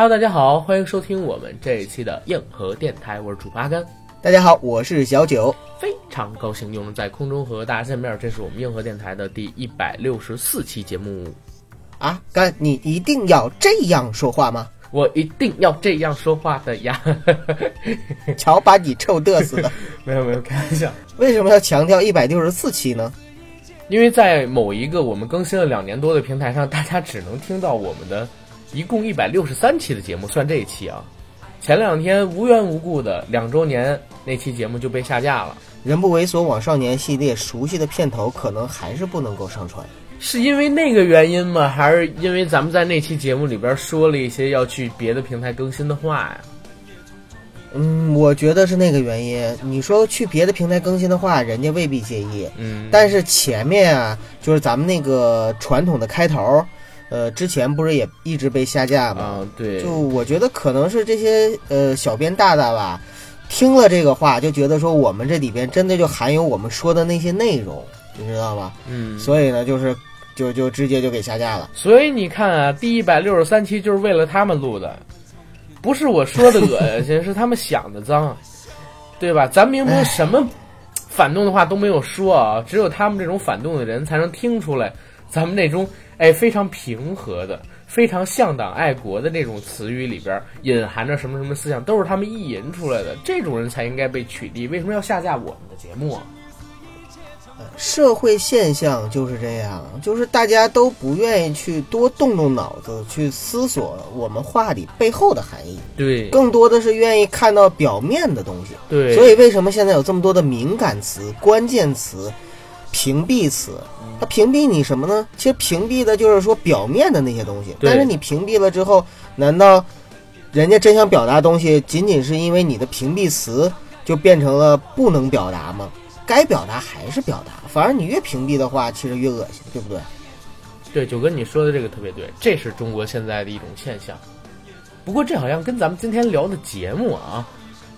Hello，大家好，欢迎收听我们这一期的硬核电台，我是主播阿甘。大家好，我是小九，非常高兴又能在空中和大家见面，这是我们硬核电台的第一百六十四期节目。啊，甘，你一定要这样说话吗？我一定要这样说话的呀！瞧，把你臭嘚瑟的。没有没有，开玩笑。为什么要强调一百六十四期呢？因为在某一个我们更新了两年多的平台上，大家只能听到我们的一共一百六十三期的节目，算这一期啊。前两天无缘无故的两周年那期节目就被下架了。人不猥琐往少年系列熟悉的片头可能还是不能够上传，是因为那个原因吗？还是因为咱们在那期节目里边说了一些要去别的平台更新的话呀？嗯，我觉得是那个原因。你说去别的平台更新的话，人家未必介意。嗯，但是前面啊，就是咱们那个传统的开头，呃，之前不是也一直被下架吗？啊，对，就我觉得可能是这些呃小编大大吧，听了这个话就觉得说我们这里边真的就含有我们说的那些内容，你知道吧？嗯，所以呢，就是就就直接就给下架了。所以你看啊，第一百六十三期就是为了他们录的，不是我说的恶心，是他们想的脏，对吧？咱明明什么反动的话都没有说啊，只有他们这种反动的人才能听出来，咱们那种哎非常平和的、非常向党爱国的那种词语里边隐含着什么什么思想，都是他们意淫出来的。这种人才应该被取缔。为什么要下架我们的节目啊？社会现象就是这样，就是大家都不愿意去多动动脑子去思索我们话里背后的含义，对，更多的是愿意看到表面的东西。对，所以为什么现在有这么多的敏感词、关键词、屏蔽词？它屏蔽你什么呢？其实屏蔽的就是说表面的那些东西。但是你屏蔽了之后，难道人家真想表达的东西，仅仅是因为你的屏蔽词就变成了不能表达吗？该表达还是表达，反而你越屏蔽的话，其实越恶心，对不对？对，九哥你说的这个特别对，这是中国现在的一种现象。不过这好像跟咱们今天聊的节目啊，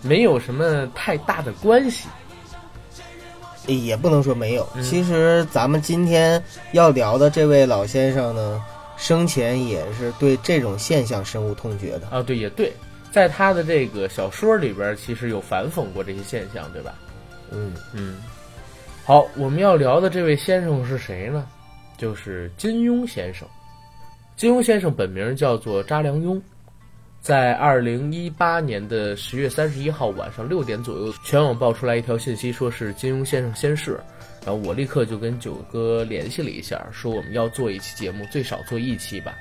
没有什么太大的关系。也不能说没有。嗯其实咱们今天要聊的这位老先生呢，生前也是对这种现象深恶痛绝的。啊，对，也对，在他的这个小说里边，其实有反讽过这些现象，对吧？嗯，嗯，好，我们要聊的这位先生是谁呢？就是金庸先生。金庸先生本名叫做查良镛，在二零一八年的十月三十一号晚上六点左右，全网爆出来一条信息，说是金庸先生仙逝。然后我立刻就跟九哥联系了一下，说我们要做一期节目，最少做一期吧。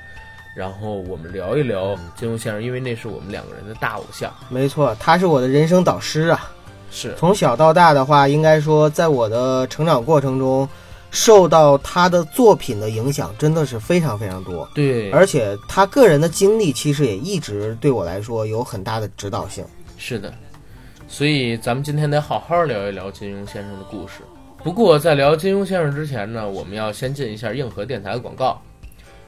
然后我们聊一聊金庸先生，因为那是我们两个人的大偶像。没错，他是我的人生导师啊。是从小到大的话，应该说，在我的成长过程中，受到他的作品的影响真的是非常非常多。对，而且他个人的经历其实也一直对我来说有很大的指导性。是的，所以咱们今天得好好聊一聊金庸先生的故事。不过在聊金庸先生之前呢，我们要先进一下硬核电台的广告。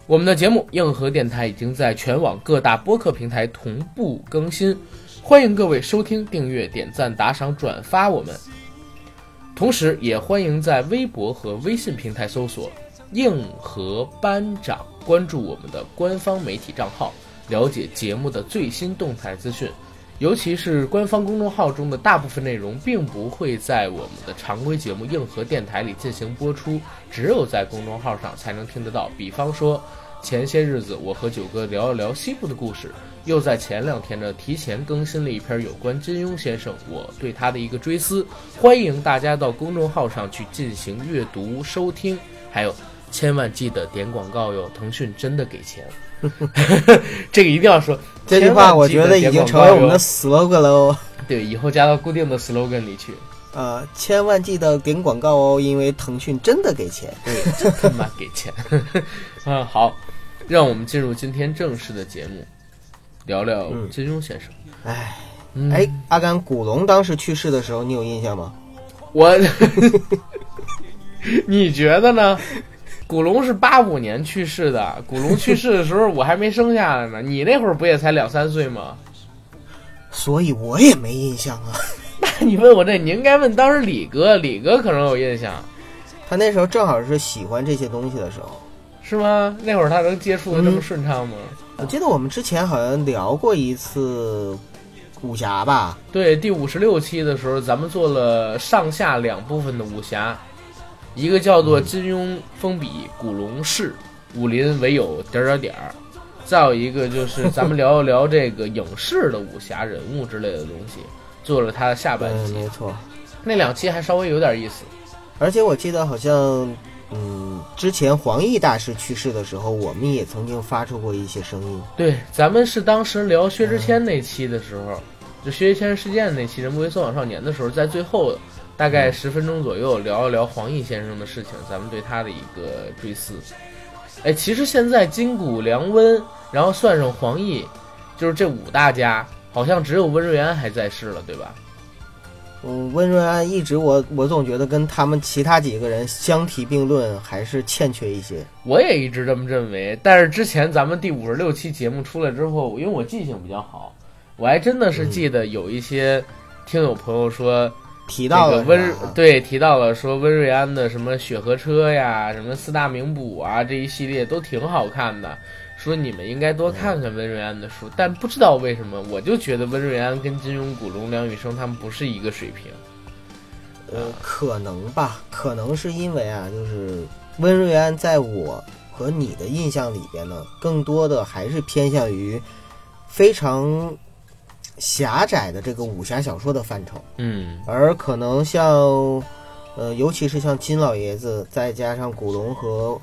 我们的节目硬核电台已经在全网各大播客平台同步更新，欢迎各位收听、订阅、点赞、打赏、转发我们。同时，也欢迎在微博和微信平台搜索“硬核班长”，关注我们的官方媒体账号，了解节目的最新动态资讯。尤其是官方公众号中的大部分内容，并不会在我们的常规节目硬核电台里进行播出，只有在公众号上才能听得到。比方说，前些日子我和九哥聊了聊西部的故事，又在前两天呢提前更新了一篇有关金庸先生我对他的一个追思，欢迎大家到公众号上去进行阅读收听，还有千万记得点广告哟，腾讯真的给钱，这个一定要说。这句话我觉得已经成为我们的 slogan 了哦。对，以后加到固定的 slogan 里去。呃，千万记得点广告哦，因为腾讯真的给钱。对，真他妈给钱。嗯，好，让我们进入今天正式的节目，聊聊金庸先生。哎，嗯哎，阿甘，古龙当时去世的时候，你有印象吗？我，你觉得呢？古龙是八五年去世的，古龙去世的时候我还没生下来呢。你那会儿不也才两三岁吗？所以我也没印象啊。那你问我这，你应该问当时李哥，李哥可能有印象。他那时候正好是喜欢这些东西的时候。是吗？那会儿他能接触的这么顺畅吗？我记得我们之前好像聊过一次武侠吧？对，第五十六期的时候，咱们做了上下两部分的武侠，一个叫做金庸封笔古龙式，武林唯有点儿点儿点儿，再有一个就是咱们聊一聊这个影视的武侠人物之类的东西，做了他的下半嗯，集。没错。那两期还稍微有点意思。而且我记得好像，嗯，之前黄奕大师去世的时候，我们也曾经发出过一些声音。对，咱们是当时聊薛之谦那期的时候，就薛之谦事件那期《人不为所往少年》的时候，在最后大概十分钟左右聊一聊黄奕先生的事情，咱们对他的一个追思。哎，其实现在金谷良温，然后算上黄奕，就是这五大家，好像只有温瑞安还在世了，对吧？嗯，温瑞安一直我我总觉得跟他们其他几个人相提并论，还是欠缺一些。我也一直这么认为，但是之前咱们第五十六期节目出来之后，因为我记性比较好，我还真的是记得有一些听友朋友说，提到了温对提到了说温瑞安的什么雪河车呀，什么四大名捕啊这一系列都挺好看的，说你们应该多看看温瑞安的书，但不知道为什么，我就觉得温瑞安跟金庸、古龙、梁羽生他们不是一个水平。呃，可能吧，可能是因为啊，就是温瑞安在我和你的印象里边呢，更多的还是偏向于非常狭窄的这个武侠小说的范畴，嗯。而可能像，呃，尤其是像金老爷子，再加上古龙和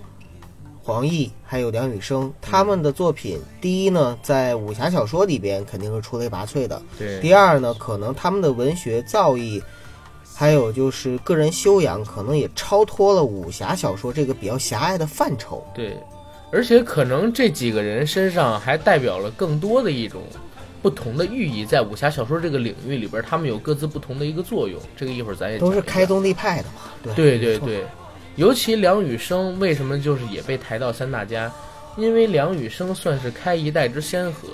黄奕，还有梁羽生，他们的作品，第一呢，在武侠小说里边肯定是出类拔萃的，对，第二呢，可能他们的文学造诣，还有就是个人修养，可能也超脱了武侠小说这个比较狭隘的范畴。对，而且可能这几个人身上还代表了更多的一种不同的寓意，在武侠小说这个领域里边，他们有各自不同的一个作用。这个一会儿咱也都是开宗立派的嘛，对。对对对，尤其梁羽生为什么就是也被抬到三大家？因为梁羽生算是开一代之先河。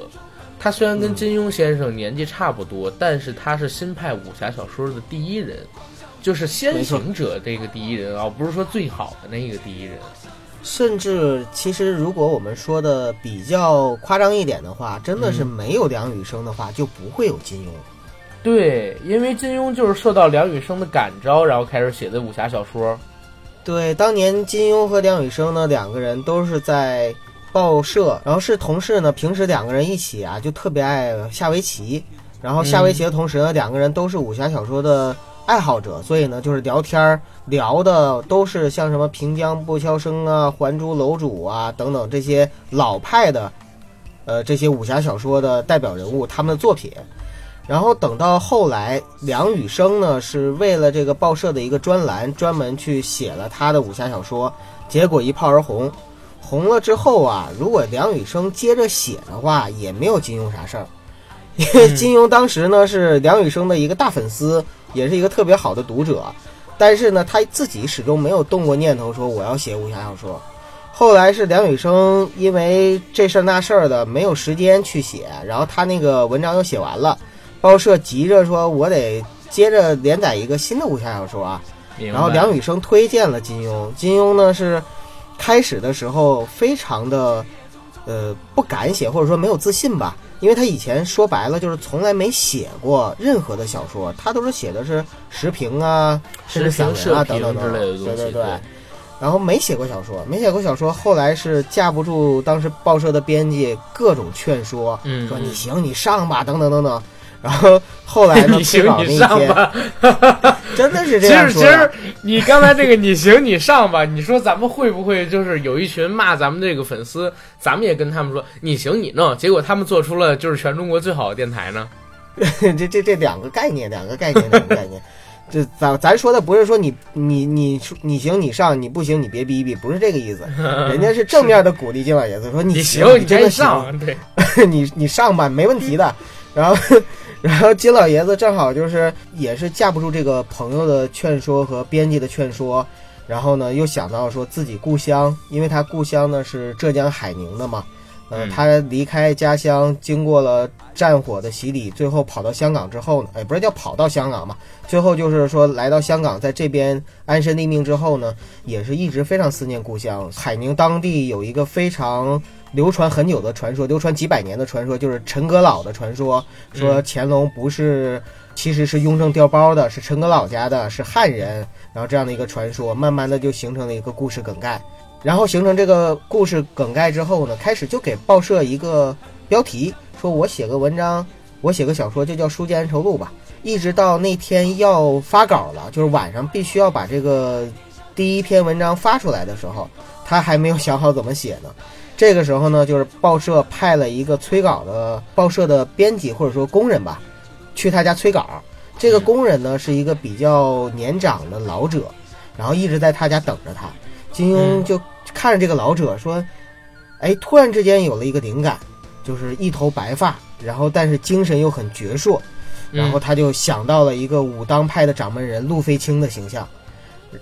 他虽然跟金庸先生年纪差不多，但是他是新派武侠小说的第一人，就是先行者这个第一人啊，不是说最好的那个第一人。甚至其实如果我们说的比较夸张一点的话，真的是嗯没有梁羽生的话，就不会有金庸。对，因为金庸就是受到梁羽生的感召，然后开始写的武侠小说。对，当年金庸和梁羽生呢两个人都是在报社，然后是同事呢。平时两个人一起啊，就特别爱下围棋。然后下围棋的同时呢，两个人都是武侠小说的爱好者，所以呢，就是聊天儿聊的都是像什么平江不肖生啊、还珠楼主啊等等这些老派的，呃，这些武侠小说的代表人物他们的作品。然后等到后来，梁羽生呢是为了这个报社的一个专栏，专门去写了他的武侠小说，结果一炮而红。红了之后啊，如果梁羽生接着写的话，也没有金庸啥事儿，因为金庸当时呢是梁羽生的一个大粉丝，也是一个特别好的读者，但是呢他自己始终没有动过念头说我要写武侠小说。后来是梁羽生因为这事儿那事儿的没有时间去写，然后他那个文章又写完了。报社急着说：“我得接着连载一个新的武侠小说啊！”然后梁羽生推荐了金庸，金庸呢是开始的时候非常的呃不敢写，或者说没有自信吧，因为他以前说白了就是从来没写过任何的小说，他都是写的是时评啊，甚至散文啊等等之类的东西对对。对。然后没写过小说，没写过小说，后来是架不住当时报社的编辑各种劝说，嗯。说你行你上吧，等等等等。然后后来呢，你行你上天吧。真的是这样说的。实其实你刚才这个你行你上吧，你说咱们会不会就是有一群骂咱们这个粉丝，咱们也跟他们说你行你弄，结果他们做出了就是全中国最好的电台呢？这这这两个概念，两个概念，两个概念。这咱咱说的不是说你你你你行你上，你不行你别逼逼，不是这个意思。人家是正面的鼓励金老爷子说你行，你你真的上，对，你你上吧，没问题的。然后然后金老爷子正好就是也是架不住这个朋友的劝说和编辑的劝说，然后呢又想到说自己故乡，因为他故乡呢是浙江海宁的嘛，呃，嗯他离开家乡，经过了战火的洗礼，最后跑到香港之后呢，哎，不是叫跑到香港嘛，最后就是说来到香港，在这边安身立命之后呢，也是一直非常思念故乡。海宁当地有一个非常流传很久的传说，流传几百年的传说，就是陈阁老的传说，说乾隆不是。其实是雍正调包的，是陈阁老家的，是汉人，然后这样的一个传说，慢慢的就形成了一个故事梗概。然后形成这个故事梗概之后呢，开始就给报社一个标题，说我写个文章，我写个小说，就叫《书剑恩仇录》吧。一直到那天要发稿了，就是晚上必须要把这个第一篇文章发出来的时候，他还没有想好怎么写呢。这个时候呢，就是报社派了一个催稿的报社的编辑或者说工人吧，去他家催稿。这个工人呢是一个比较年长的老者，然后一直在他家等着他。金庸嗯就看着这个老者说：“哎，突然之间有了一个灵感，就是一头白发，然后但是精神又很矍铄。”然后他就想到了一个武当派的掌门人路飞青的形象，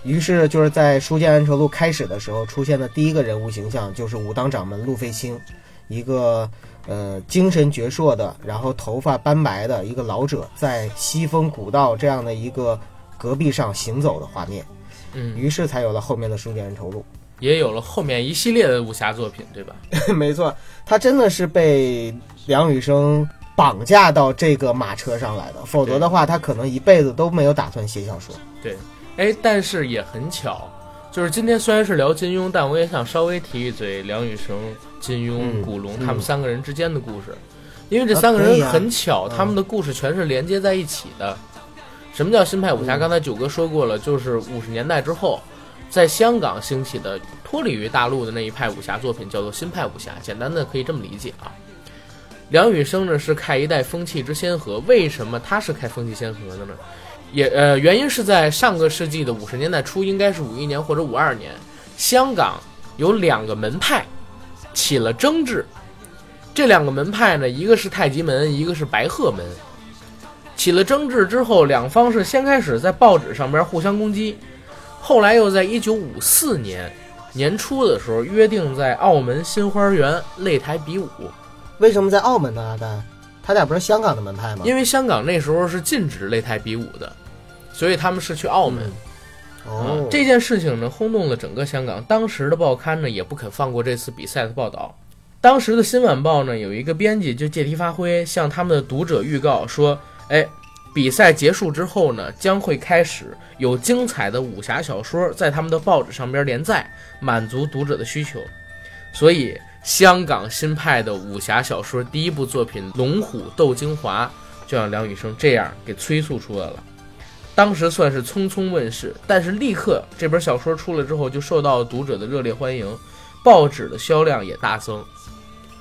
于是就是在《书剑恩仇录》开始的时候出现的第一个人物形象就是武当掌门陆飞清，一个呃精神矍铄的，然后头发斑白的一个老者，在西风古道这样的一个戈壁上行走的画面，嗯，于是才有了后面的《书剑恩仇录也有了后面一系列的武侠作品，对吧？》。没错，他真的是被梁羽生绑架到这个马车上来的，否则的话，他可能一辈子都没有打算写小说。对，哎，但是也很巧，就是今天虽然是聊金庸，但我也想稍微提一嘴梁羽生、金庸、嗯古龙嗯他们三个人之间的故事，因为这啊三个人很巧，嗯他们的故事全是连接在一起的。什么叫新派武侠？嗯刚才九哥说过了，就是五十年代之后，在香港兴起的脱离于大陆的那一派武侠作品，叫做新派武侠。简单的可以这么理解啊。梁羽生呢是开一代风气之先河，为什么他是开风气先河的呢？也呃，原因是在上个世纪的五十年代初，应该是五一年或者五二年，香港有两个门派起了争执。这两个门派呢，一个是太极门，一个是白鹤门。起了争执之后，两方是先开始在报纸上边互相攻击，后来又在一九五四年年初的时候约定在澳门新花园擂台比武。为什么在澳门呢？阿丹，他俩不是香港的门派吗？因为香港那时候是禁止擂台比武的，所以他们是去澳门。哦啊，这件事情呢轰动了整个香港，当时的报刊呢也不肯放过这次比赛的报道。当时的《新晚报》呢有一个编辑就借题发挥，向他们的读者预告说：“哎，比赛结束之后呢，将会开始有精彩的武侠小说在他们的报纸上边连载，满足读者的需求。”所以，香港新派的武侠小说第一部作品《龙虎斗精华》就让梁羽生这样给催促出来了。当时算是匆匆问世，但是立刻这本小说出来之后，就受到读者的热烈欢迎，报纸的销量也大增。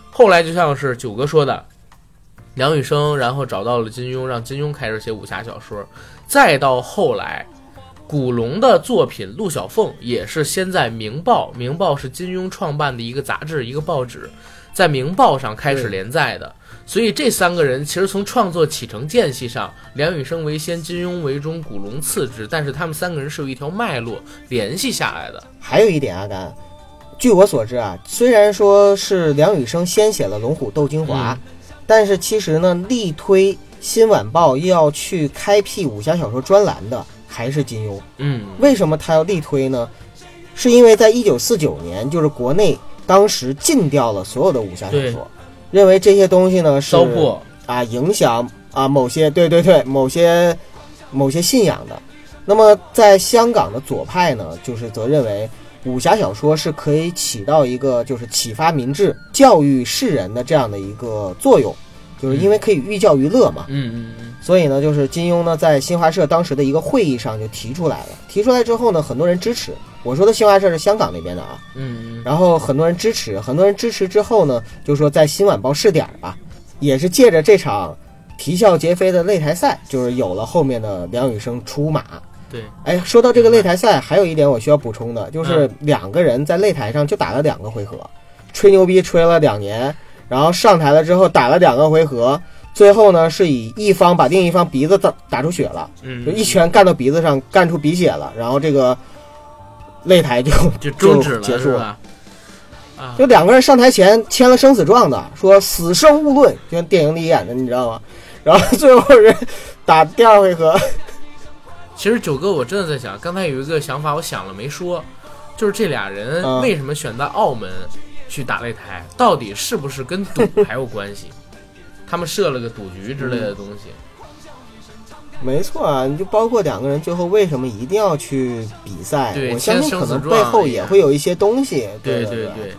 后来就像是九哥说的，梁羽生然后找到了金庸，让金庸开始写武侠小说，再到后来，古龙的作品陆小凤也是先在《明报》，《明报》是金庸创办的一个杂志，一个报纸，在《明报》上开始连载的。所以这三个人其实从创作启程间隙上，梁羽生为先，金庸为中，古龙次之，但是他们三个人是有一条脉络联系下来的。还有一点，阿甘，据我所知啊，虽然说是梁羽生先写了《龙虎斗精华》但是其实呢，力推《新晚报》要去开辟武侠小说专栏的还是金庸。嗯为什么他要力推呢？是因为在一九四九年，就是国内当时禁掉了所有的武侠小说，认为这些东西呢是啊影响啊某些对对对某些某些信仰的。那么在香港的左派呢，就是则认为武侠小说是可以起到一个就是启发民智、教育世人的这样的一个作用，就是因为可以寓教于乐嘛。嗯嗯嗯，所以呢，就是金庸呢在新华社当时的一个会议上就提出来了。提出来之后呢，很多人支持。我说的新华社是香港那边的啊，嗯嗯然后很多人支持，很多人支持之后呢，就说在新晚报试点吧，也是借着这场啼笑皆非的擂台赛，就是有了后面的梁羽生出马。对，哎，说到这个擂台赛，还有一点我需要补充的，就是两个人在擂台上就打了两个回合，吹牛逼吹了两年，然后上台了之后打了两个回合，最后呢是以一方把另一方鼻子打打出血了，嗯，就一拳干到鼻子上，干出鼻血了，然后这个擂台就 就终止了，结束了。就两个人上台前签了生死状的，说死生勿论，就像电影里演的，你知道吗？然后最后是打第二回合，其实九哥，我真的在想，刚才有一个想法，我想了没说，就是这俩人嗯为什么选在澳门去打擂台，到底是不是跟赌 还有关系？他们设了个赌局之类的东西。没错啊，你就包括两个人最后为什么一定要去比赛，对我相信可能背后也会有一些东西，对对对，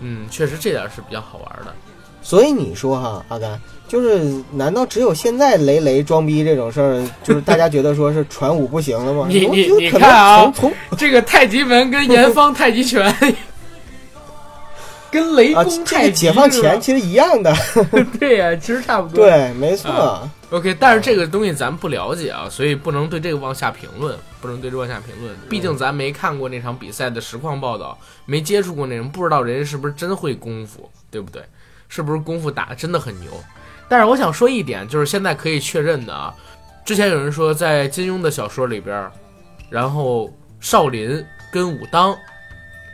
嗯，确实这点是比较好玩的。所以你说哈，阿甘，就是难道只有现在雷雷装逼这种事儿，就是大家觉得说是传武不行了吗？你你你看啊从从这个太极门跟严方太极拳，跟雷啊，公太极这个解放前其实一样的，对呀、其实差不多。对，没错。啊 OK，但是这个东西咱不了解啊，所以不能对这个妄下评论，不能对这个妄下评论。毕竟咱没看过那场比赛的实况报道，没接触过那人，不知道人家是不是真会功夫，对不对？是不是功夫打的真的很牛？但是我想说一点，就是现在可以确认的啊，之前有人说在金庸的小说里边，然后少林跟武当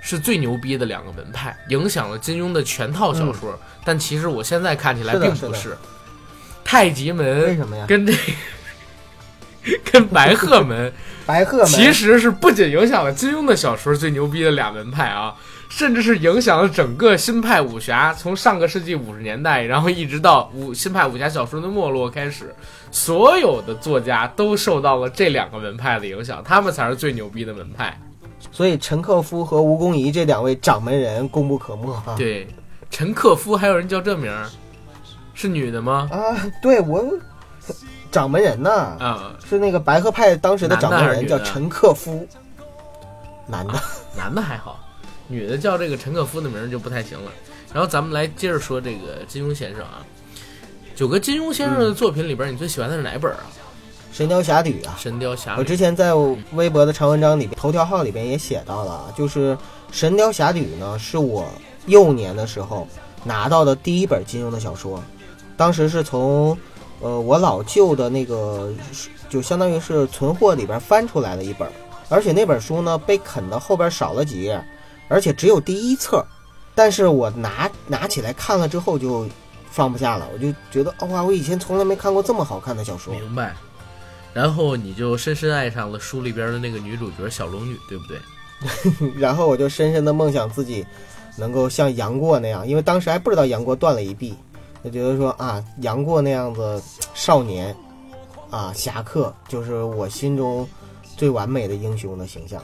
是最牛逼的两个门派，影响了金庸的全套小说。但其实我现在看起来并不是。太极门为门什么呀？跟这跟白鹤门 白鹤门其实是不仅影响了金庸的小说最牛逼的俩门派啊，甚至是影响了整个新派武侠，从上个世纪五十年代，然后一直到武新派武侠小说的没落开始，所有的作家都受到了这两个门派的影响，他们才是最牛逼的门派。所以陈克夫和吴公仪这两位掌门人功不可没啊。对，陈克夫还有人叫这名儿，是女的吗？啊，对我掌门人呐，啊，是那个白鹤派当时的掌门人叫陈克夫，男的。男的还好，女的叫这个陈克夫的名儿就不太行了。然后咱们来接着说这个金庸先生啊，九哥金庸先生的作品里边，你最喜欢的是哪本啊？神雕侠侣啊，神雕侠侣》。我之前在微博的长文章里边，头条号里边也写到了，就是《神雕侠侣》呢，是我幼年的时候拿到的第一本金庸的小说，当时是从呃我老舅的那个，就相当于是存货里边翻出来的一本，而且那本书呢被啃的后边少了几页，而且只有第一册，但是我拿拿起来看了之后就放不下了，我就觉得哇，我以前从来没看过这么好看的小说。明白。然后你就深深爱上了书里边的那个女主角小龙女，对不对？然后我就深深的梦想自己能够像杨过那样，因为当时还不知道杨过断了一臂，就觉得说啊，杨过那样子少年啊侠客，就是我心中最完美的英雄的形象。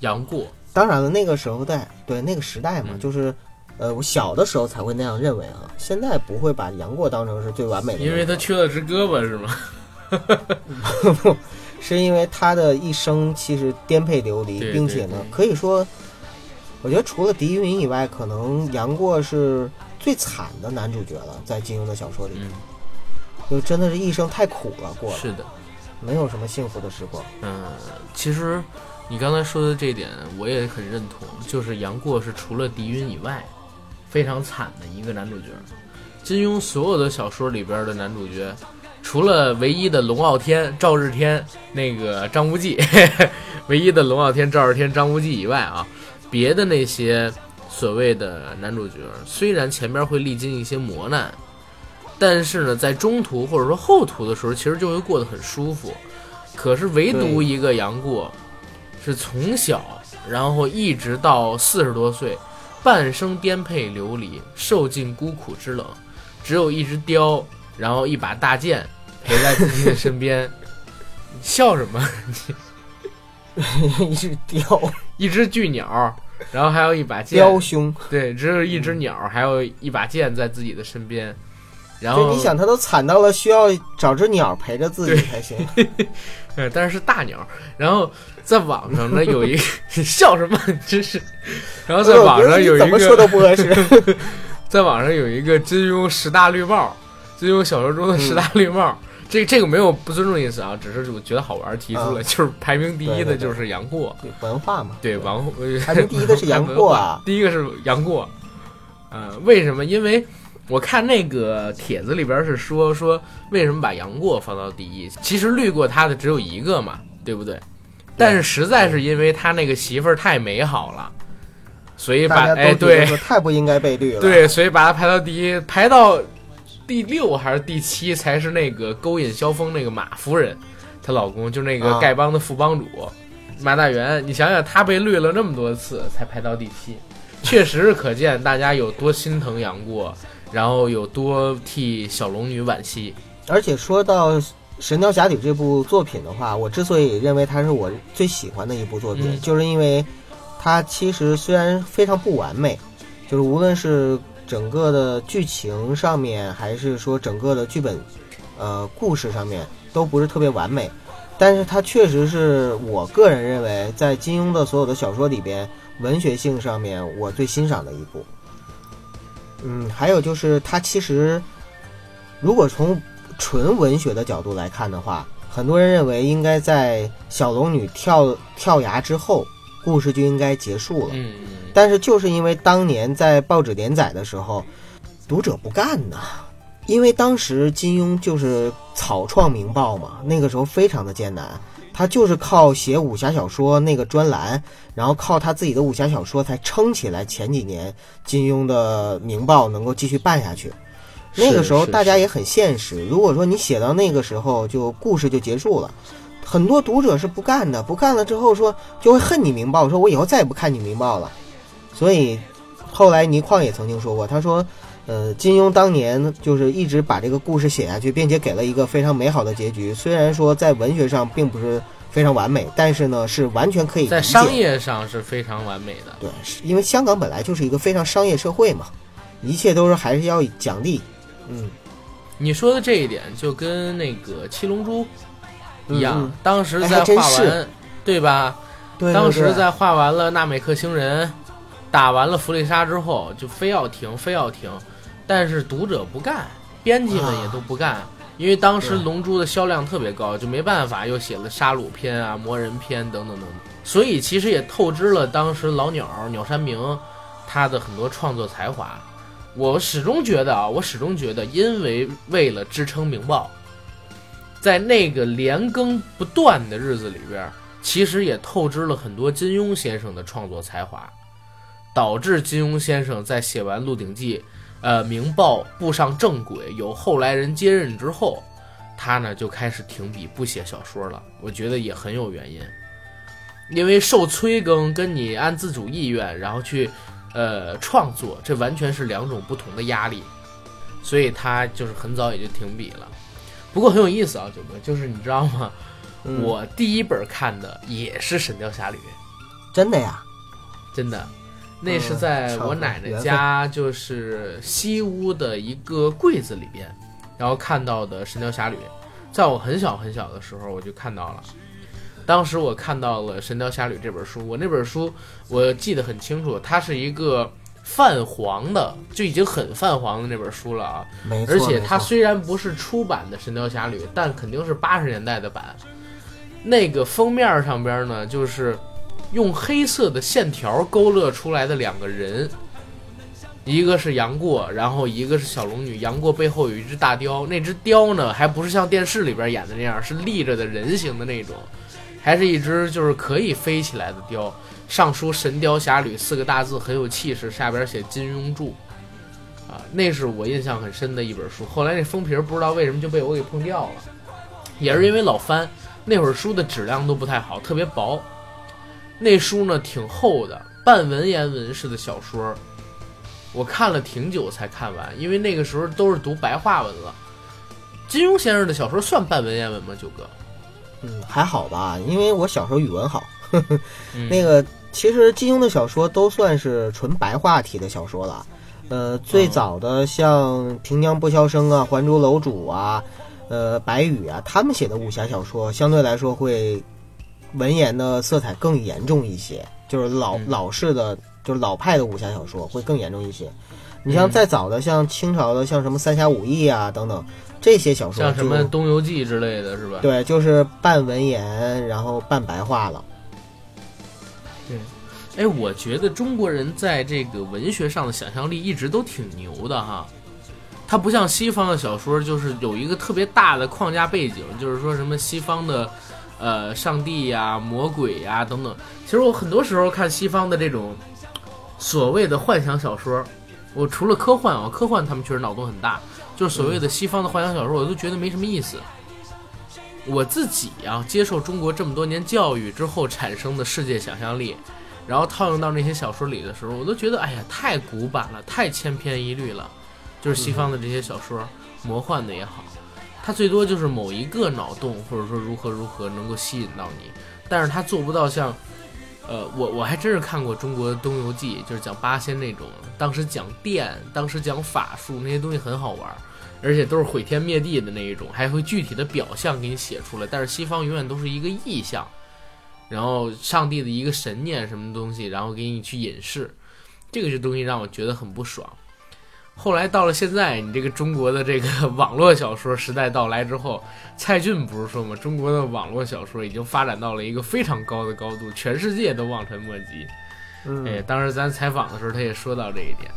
杨过，当然了，那个时候在对那个时代嘛，嗯就是呃，我小的时候才会那样认为啊，现在不会把杨过当成是最完美的，因为他缺了只胳膊是吗？是因为他的一生其实颠沛流离，并且呢可以说，我觉得除了狄云以外，可能杨过是最惨的男主角了，在金庸的小说里，嗯，就真的是一生太苦了，过了，是的。没有什么幸福的时光。嗯，其实你刚才说的这一点，我也很认同。就是杨过是除了狄云以外，非常惨的一个男主角。金庸所有的小说里边的男主角，除了唯一的龙傲天、赵日天、那个张无忌，唯一的龙傲天、赵日天、张无忌以外啊，别的那些所谓的男主角，虽然前边会历经一些磨难，但是呢，在中途或者说后途的时候，其实就会过得很舒服。可是唯独一个杨过，是从小然后一直到四十多岁，半生颠沛流离，受尽孤苦之冷，只有一只雕，然后一把大剑陪在自己的身边。笑什么？一只雕一只巨鸟，然后还有一把剑，雕兄，对，只有一只鸟，还有一把剑在自己的身边。然后你想，他都惨到了需要找只鸟陪着自己才行。呃，但是是大鸟。然后在网上呢有一个笑什么？真是。然后在网上有一个怎么说都，不合适。在网上有一个金庸十大绿帽，金庸小说中的十大绿帽。这这个没有不尊重意思啊，只是我觉得好玩提出来，啊就是排名第一的就是杨过，对文化嘛，对王呃排名第一的是杨过啊 第一个是杨过，呃，为什么？因为我看那个帖子里边是说说为什么把杨过放到第一，其实绿过他的只有一个嘛，对不对？但是实在是因为他那个媳妇儿太美好了，所以把哎对太不应该被绿了。对，所以把他排到第一，排到第六还是第七才是那个勾引萧峰那个马夫人，她老公就是那个啊丐帮的副帮主、马大元。你想想，他被绿了那么多次才排到第七，确实是可见大家有多心疼杨过，然后有多替小龙女惋惜。而且说到《神雕侠侣》这部作品的话，我之所以认为它是我最喜欢的一部作品，嗯就是因为它其实虽然非常不完美，就是无论是整个的剧情上面，还是说整个的剧本，呃，故事上面都不是特别完美，但是它确实是我个人认为在金庸的所有的小说里边，文学性上面我最欣赏的一部。嗯，还有就是它其实，如果从纯文学的角度来看的话，很多人认为应该在小龙女跳跳崖之后，故事就应该结束了。嗯，但是就是因为当年在报纸连载的时候，读者不干呐，因为当时金庸就是草创《明报》嘛，那个时候非常的艰难，他就是靠写武侠小说那个专栏，然后靠他自己的武侠小说才撑起来前几年金庸的《明报》能够继续办下去。那个时候大家也很现实，如果说你写到那个时候就故事就结束了。很多读者是不干的，不干了之后说就会恨你《明报》，说我以后再也不看你《明报》了。所以后来倪匡也曾经说过，他说，呃，金庸当年就是一直把这个故事写下去，并且给了一个非常美好的结局。虽然说在文学上并不是非常完美，但是呢是完全可以在商业上是非常完美的。对，因为香港本来就是一个非常商业社会嘛，一切都是还是要奖励。嗯，你说的这一点就跟那个《七龙珠》一样，当时哎在画完，对吧？对当时在画完了纳美克星人，打完了弗利沙之后，就非要停，非要停，但是读者不干，编辑们也都不干，因为当时《龙珠》的销量特别高，就没办法，又写了杀戮篇啊、魔人篇等等等等，所以其实也透支了当时老鸟鸟山明他的很多创作才华。我始终觉得啊，我始终觉得，因为为了支撑《明报》，在那个连更不断的日子里边，其实也透支了很多金庸先生的创作才华，导致金庸先生在写完《鹿鼎记》，呃，《明报》步上正轨，有后来人接任之后，他呢就开始停笔不写小说了。我觉得也很有原因，因为受催更跟你按自主意愿然后去，呃，创作，这完全是两种不同的压力，所以他就是很早也就停笔了。不过很有意思啊，九哥，就是你知道吗？嗯我第一本看的也是《神雕侠侣》，真的呀，真的，那是在我奶奶家，就是西屋的一个柜子里边，然后看到的《神雕侠侣》。在我很小很小的时候，我就看到了。当时我看到了《神雕侠侣》这本书，我那本书我记得很清楚，它是一个泛黄的，就已经很泛黄的那本书了啊。没错。而且它虽然不是出版的《神雕侠侣》，但肯定是八十年代的版。那个封面上边呢，就是用黑色的线条勾勒出来的两个人，一个是杨过，然后一个是小龙女。杨过背后有一只大雕，那只雕呢，还不是像电视里边演的那样，是立着的人形的那种，还是一只就是可以飞起来的雕。上书“神雕侠侣”四个大字，很有气势，下边写金庸著。啊，那是我印象很深的一本书。后来那封皮儿不知道为什么就被我给碰掉了，也是因为老翻，那会儿书的质量都不太好，特别薄。那书呢挺厚的，半文言文式的小说，我看了挺久才看完，因为那个时候都是读白话文了。金庸先生的小说算半文言文吗？九哥？嗯，还好吧，因为我小时候语文好。嗯那个其实金庸的小说都算是纯白话体的小说了。呃，最早的像《平江不肖生》啊，《还珠楼主》啊，呃，白羽啊，他们写的武侠小说相对来说会文言的色彩更严重一些，就是老、嗯老式的，就是老派的武侠小说会更严重一些。你像嗯再早的，像清朝的，像什么《三侠五义》啊等等这些小说，像什么《东游记》之类的是吧？对，就是半文言，然后半白话了。哎，我觉得中国人在这个文学上的想象力一直都挺牛的哈。它不像西方的小说，就是有一个特别大的框架背景，就是说什么西方的，呃，上帝呀、魔鬼呀等等。其实我很多时候看西方的这种所谓的幻想小说，我除了科幻啊，科幻他们确实脑洞很大，就是所谓的西方的幻想小说，我都觉得没什么意思。我自己啊，接受中国这么多年教育之后产生的世界想象力，然后套用到那些小说里的时候，我都觉得哎呀，太古板了，太千篇一律了。就是西方的这些小说，魔幻的也好，它最多就是某一个脑洞，或者说如何如何能够吸引到你，但是它做不到像，呃，我我还真是看过中国的《东游记》，就是讲八仙那种，当时讲电，当时讲法术那些东西很好玩，而且都是毁天灭地的那一种，还会具体的表象给你写出来。但是西方永远都是一个意象，然后上帝的一个神念什么东西，然后给你去隐示，这个是东西让我觉得很不爽。后来到了现在，你这个中国的这个网络小说时代到来之后，蔡骏不是说吗？中国的网络小说已经发展到了一个非常高的高度，全世界都望尘莫及。嗯，哎，当时咱采访的时候，他也说到这一点。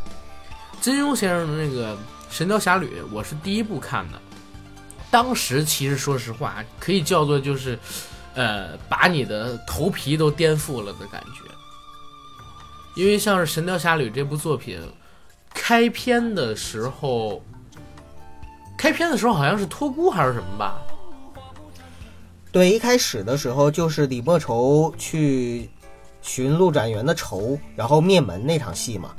金庸先生的那个《神雕侠侣》，我是第一部看的。当时其实说实话，可以叫做就是，呃，把你的头皮都颠覆了的感觉。因为像是《神雕侠侣》这部作品，开篇的时候，开篇的时候好像是托孤还是什么吧？对，一开始的时候就是李莫愁去寻陆展元的仇，然后灭门那场戏嘛。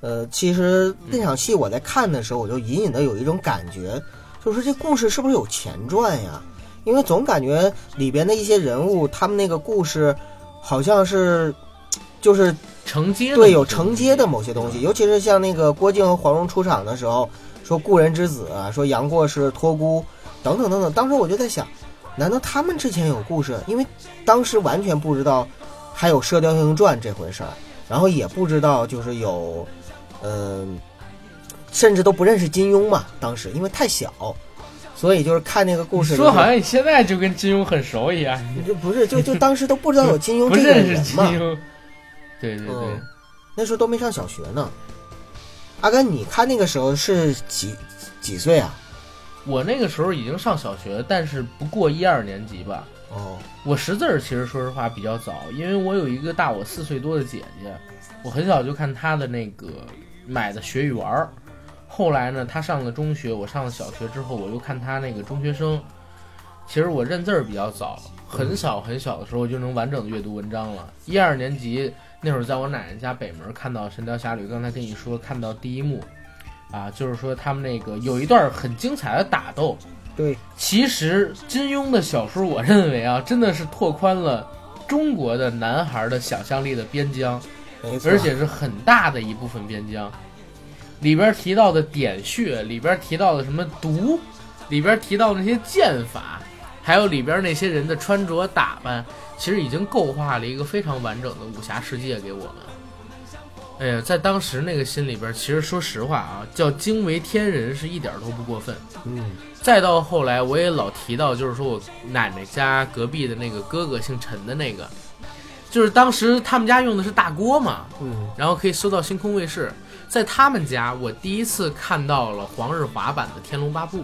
呃，其实那场戏我在看的时候，我就隐隐的有一种感觉，就是这故事是不是有前传呀？因为总感觉里边的一些人物，他们那个故事好像是，就是承接对有承接的某些东西，尤其是像那个郭靖和黄蓉出场的时候，说故人之子啊，说杨过是托孤，等等等等。当时我就在想，难道他们之前有故事？因为当时完全不知道还有《射雕英雄传》这回事儿，然后也不知道就是有，嗯、甚至都不认识金庸嘛。当时因为太小，所以就是看那个故事说好像你现在就跟金庸很熟一样，就不是就就当时都不知道有金庸 不这个认识金人嘛。庸。对对对。嗯那时候都没上小学呢。阿甘，你看那个时候是几几岁啊？我那个时候已经上小学，但是不过一二年级吧。哦，我识字儿其实说实话比较早，因为我有一个大我四岁多的姐姐，我很小就看她的那个买的学语玩儿。后来呢，他上了中学，我上了小学之后，我又看他那个中学生。其实我认字儿比较早，很小很小的时候就能完整的阅读文章了。一二年级那会儿，在我奶奶家北门看到《神雕侠侣》，刚才跟你说看到第一幕，啊，就是说他们那个有一段很精彩的打斗，对，其实金庸的小说，我认为啊，真的是拓宽了中国的男孩的想象力的边疆，而且是很大的一部分边疆。里边提到的点穴，里边提到的什么毒，里边提到的那些剑法，还有里边那些人的穿着打扮，其实已经构画了一个非常完整的武侠世界给我们。哎呀，在当时那个心里边，其实说实话啊，叫惊为天人是一点都不过分。嗯，再到后来，我也老提到，就是说我奶奶家隔壁的那个哥哥姓陈的那个，就是当时他们家用的是大锅嘛，嗯，然后可以搜到星空卫视。在他们家，我第一次看到了黄日华版的《天龙八部》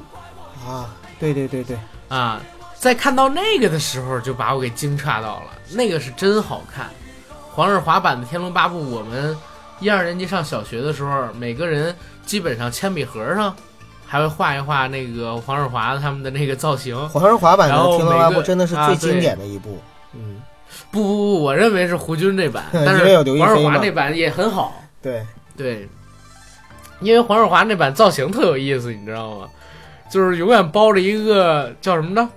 啊，对对对对，啊，在看到那个的时候，就把我给惊诧到了，那个是真好看。黄日华版的《天龙八部》，我们一二年级上小学的时候，每个人基本上铅笔盒上还会画一画那个黄日华他们的那个造型。黄日华版的《天龙八部真的是最经典的一部。嗯，不不不，我认为是胡军这版，但是黄日华那版也很好。对，对，因为黄日华那版造型特有意思，你知道吗？就是永远包着一个叫什么呢？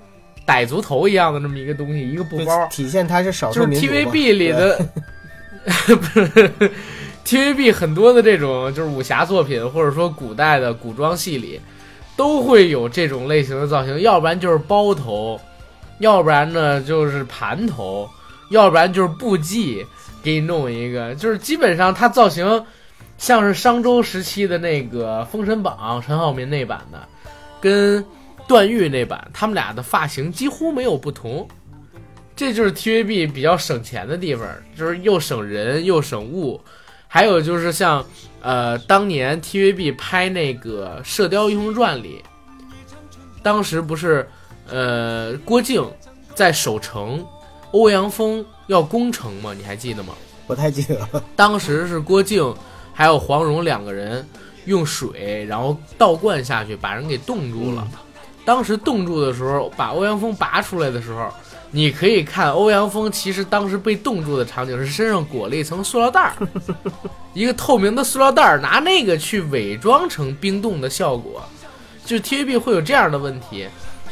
傣族头一样的那么一个东西，一个布包，体现他是少就是数民族嘛 TVB 里的，不是 TVB 很多的这种就是武侠作品，或者说古代的古装戏里，都会有这种类型的造型，要不然就是包头，要不然呢就是盘头，要不然就是布髻，给你弄一个，就是基本上它造型像是商周时期的那个《封神榜》陈浩民那版的，跟段誉那版，他们俩的发型几乎没有不同。这就是 TVB 比较省钱的地方，就是又省人又省物。还有就是像呃，当年 TVB 拍那个《射雕英雄传》里，当时不是呃郭靖在守城，欧阳锋要攻城吗？你还记得吗？不太记得了。当时是郭靖还有黄蓉两个人用水，然后倒灌下去，把人给冻住了。当时冻住的时候，把欧阳锋拔出来的时候，你可以看 欧阳锋其实当时被冻住的场景是身上裹了一层塑料袋儿，一个透明的塑料袋儿，拿那个去伪装成冰冻的效果，就 TVB 会有这样的问题，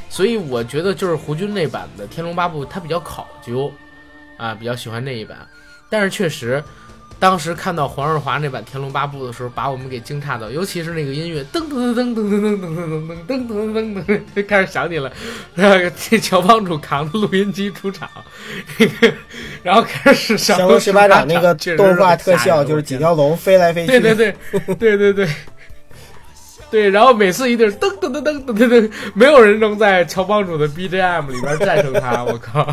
所以我觉得就是胡军那版的《天龙八部》它比较考究，啊，比较喜欢那一版，但是确实。当时看到黄日华那版《天龙八部》的时候，把我们给惊诧到，尤其是那个音乐噔噔噔噔噔噔噔噔噔噔噔噔噔，就开始响起了。那个乔帮主扛着录音机出场，然后开始降龙十八掌那个动画特效，就是几条龙飞来飞去。对对对对对对对，然后每次一定噔噔噔噔噔噔噔，没有人能在乔帮主的 BGM 里边战胜他，我靠！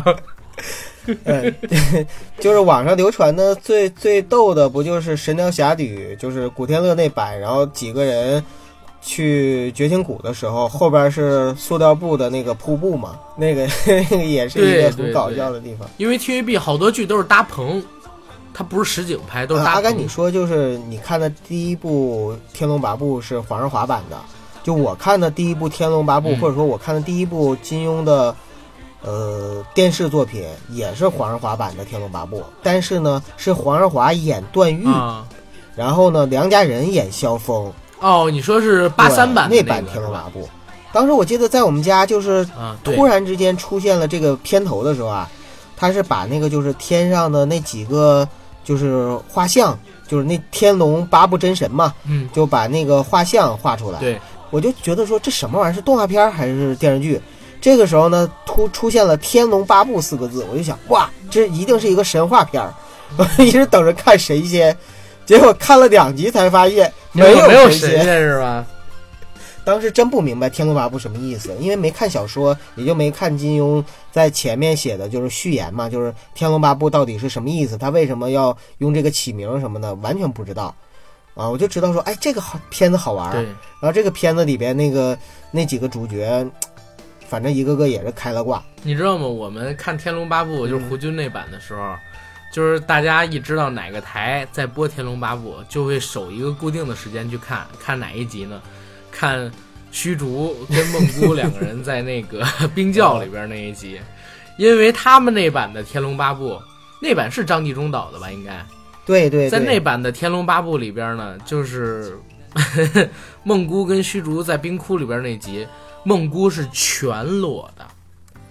嗯，就是网上流传的最最逗的，不就是《神雕侠侣》，就是古天乐那版，然后几个人去绝情谷的时候，后边是塑料布的那个瀑布嘛？那个 那个也是一个很搞笑的地方。因为 TVB 好多剧都是搭棚，它不是实景拍，都是搭棚。阿甘，你说就是你看的第一部《天龙八部》是黄日华版的，就我看的第一部《天龙八部》，或者说我看的第一部金庸的。呃，电视作品也是黄日华版的《天龙八部》，但是呢，是黄日华演段誉，然后呢，梁家仁演萧峰。哦，你说是八三版那版《天龙八部》？当时我记得在我们家就是突然之间出现了这个片头的时候啊，他是把那个就是天上的那几个就是画像，就是那天龙八部真神嘛，嗯，就把那个画像画出来。对，我就觉得说这什么玩意儿是动画片还是电视剧？这个时候呢，突出现了“天龙八部”四个字，我就想，哇，这一定是一个神话片儿。我一直等着看神仙，结果看了两集才发现没有没有神仙是吧？当时真不明白“天龙八部”什么意思，因为没看小说，也就没看金庸在前面写的就是序言嘛，就是“天龙八部”到底是什么意思，他为什么要用这个起名什么的，完全不知道。啊，我就知道说，哎，这个好片子好玩。对。然后这个片子里边那个那几个主角。反正一个个也是开了挂，你知道吗？我们看《天龙八部》就是胡军那版的时候，就是大家一知道哪个台在播《天龙八部》，就会守一个固定的时间去看。看哪一集呢？看虚竹跟梦姑两个人在那个 冰窖里边那一集，因为他们那版的《天龙八部》，那版是张纪中导的吧？应该。对对。在那版的《天龙八部》里边呢，就是 孟姑跟虚竹在冰窟里边那集。孟姑是全裸的，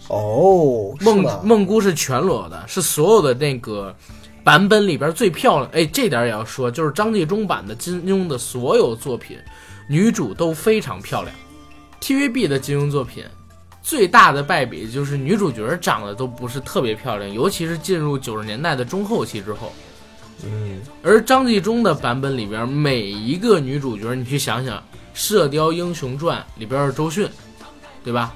哦，梦梦姑是全裸的，是所有的那个版本里边最漂亮。哎，这点也要说，就是张纪中版的金庸的所有作品，女主都非常漂亮。TVB 的金庸作品最大的败笔就是女主角长得都不是特别漂亮，尤其是进入九十年代的中后期之后。嗯，而张纪中的版本里边每一个女主角，你去想想，《射雕英雄传》里边的周迅。对吧？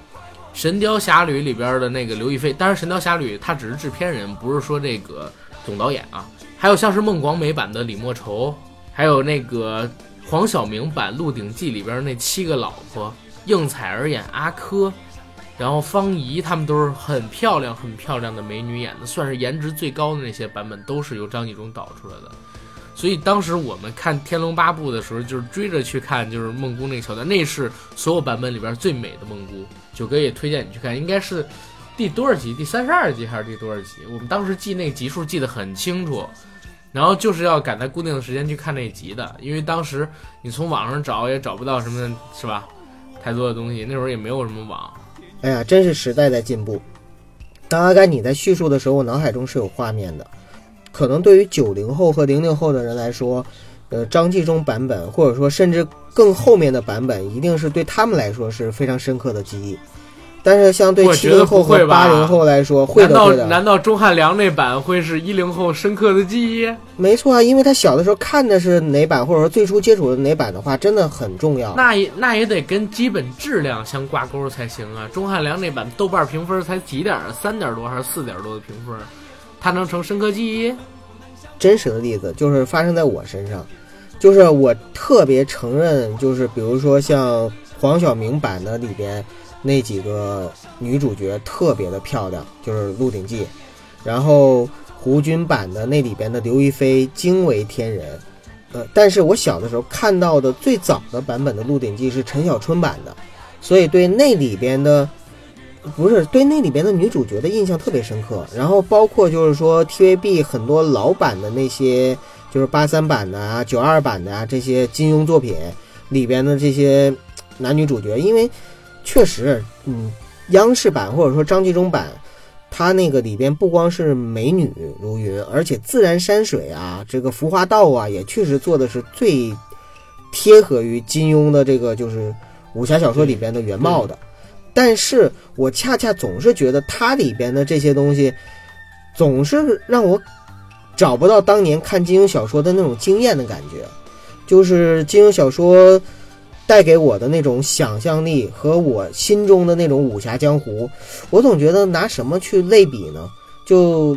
《神雕侠侣》里边的那个刘亦菲，当然《神雕侠侣》他只是制片人，不是说这个总导演啊。还有像是孟广美版的李莫愁，还有那个黄晓明版《鹿鼎记》里边那七个老婆，应采儿演阿珂，然后方怡他们都是很漂亮、很漂亮的美女演的，算是颜值最高的那些版本，都是由张纪中导出来的。所以当时我们看《天龙八部》的时候，就是追着去看，就是梦姑那个桥段，那是所有版本里边最美的梦姑。九哥也推荐你去看，应该是第多少集？第三十二集还是第多少集？我们当时记那集数记得很清楚，然后就是要赶在固定的时间去看那集的，因为当时你从网上找也找不到什么，是吧？太多的东西，那会儿也没有什么网。哎呀，真是时代在进步。当阿甘你在叙述的时候，我脑海中是有画面的。可能对于九零后和零零后的人来说，呃，张纪中版本，或者说甚至更后面的版本，一定是对他们来说是非常深刻的记忆。但是，相对七零后和八零后来说，会的会的。难道钟汉良那版会是一零后深刻的记忆？没错啊，因为他小的时候看的是哪版，或者说最初接触的哪版的话，真的很重要。那也那也得跟基本质量相挂钩才行啊。钟汉良那版豆瓣评分才几点？三点多还是四点多的评分？它能成深刻记忆？真实的例子就是发生在我身上，就是我特别承认，就是比如说像黄晓明版的里边那几个女主角特别的漂亮，就是《鹿鼎记》，然后胡军版的那里边的刘亦菲惊为天人。呃，但是我小的时候看到的最早的版本的《鹿鼎记》是陈小春版的，所以对那里边的不是对那里边的女主角的印象特别深刻。然后包括就是说 TVB 很多老版的那些，就是八三版的啊、九二版的啊这些金庸作品里边的这些男女主角，因为确实，嗯，央视版或者说张纪中版。它那个里边不光是美女如云，而且自然山水啊，这个服化道啊，也确实做的是最贴合于金庸的这个就是武侠小说里边的原貌的。但是我恰恰总是觉得它里边的这些东西，总是让我找不到当年看金庸小说的那种惊艳的感觉，就是金庸小说。带给我的那种想象力和我心中的那种武侠江湖，我总觉得拿什么去类比呢？就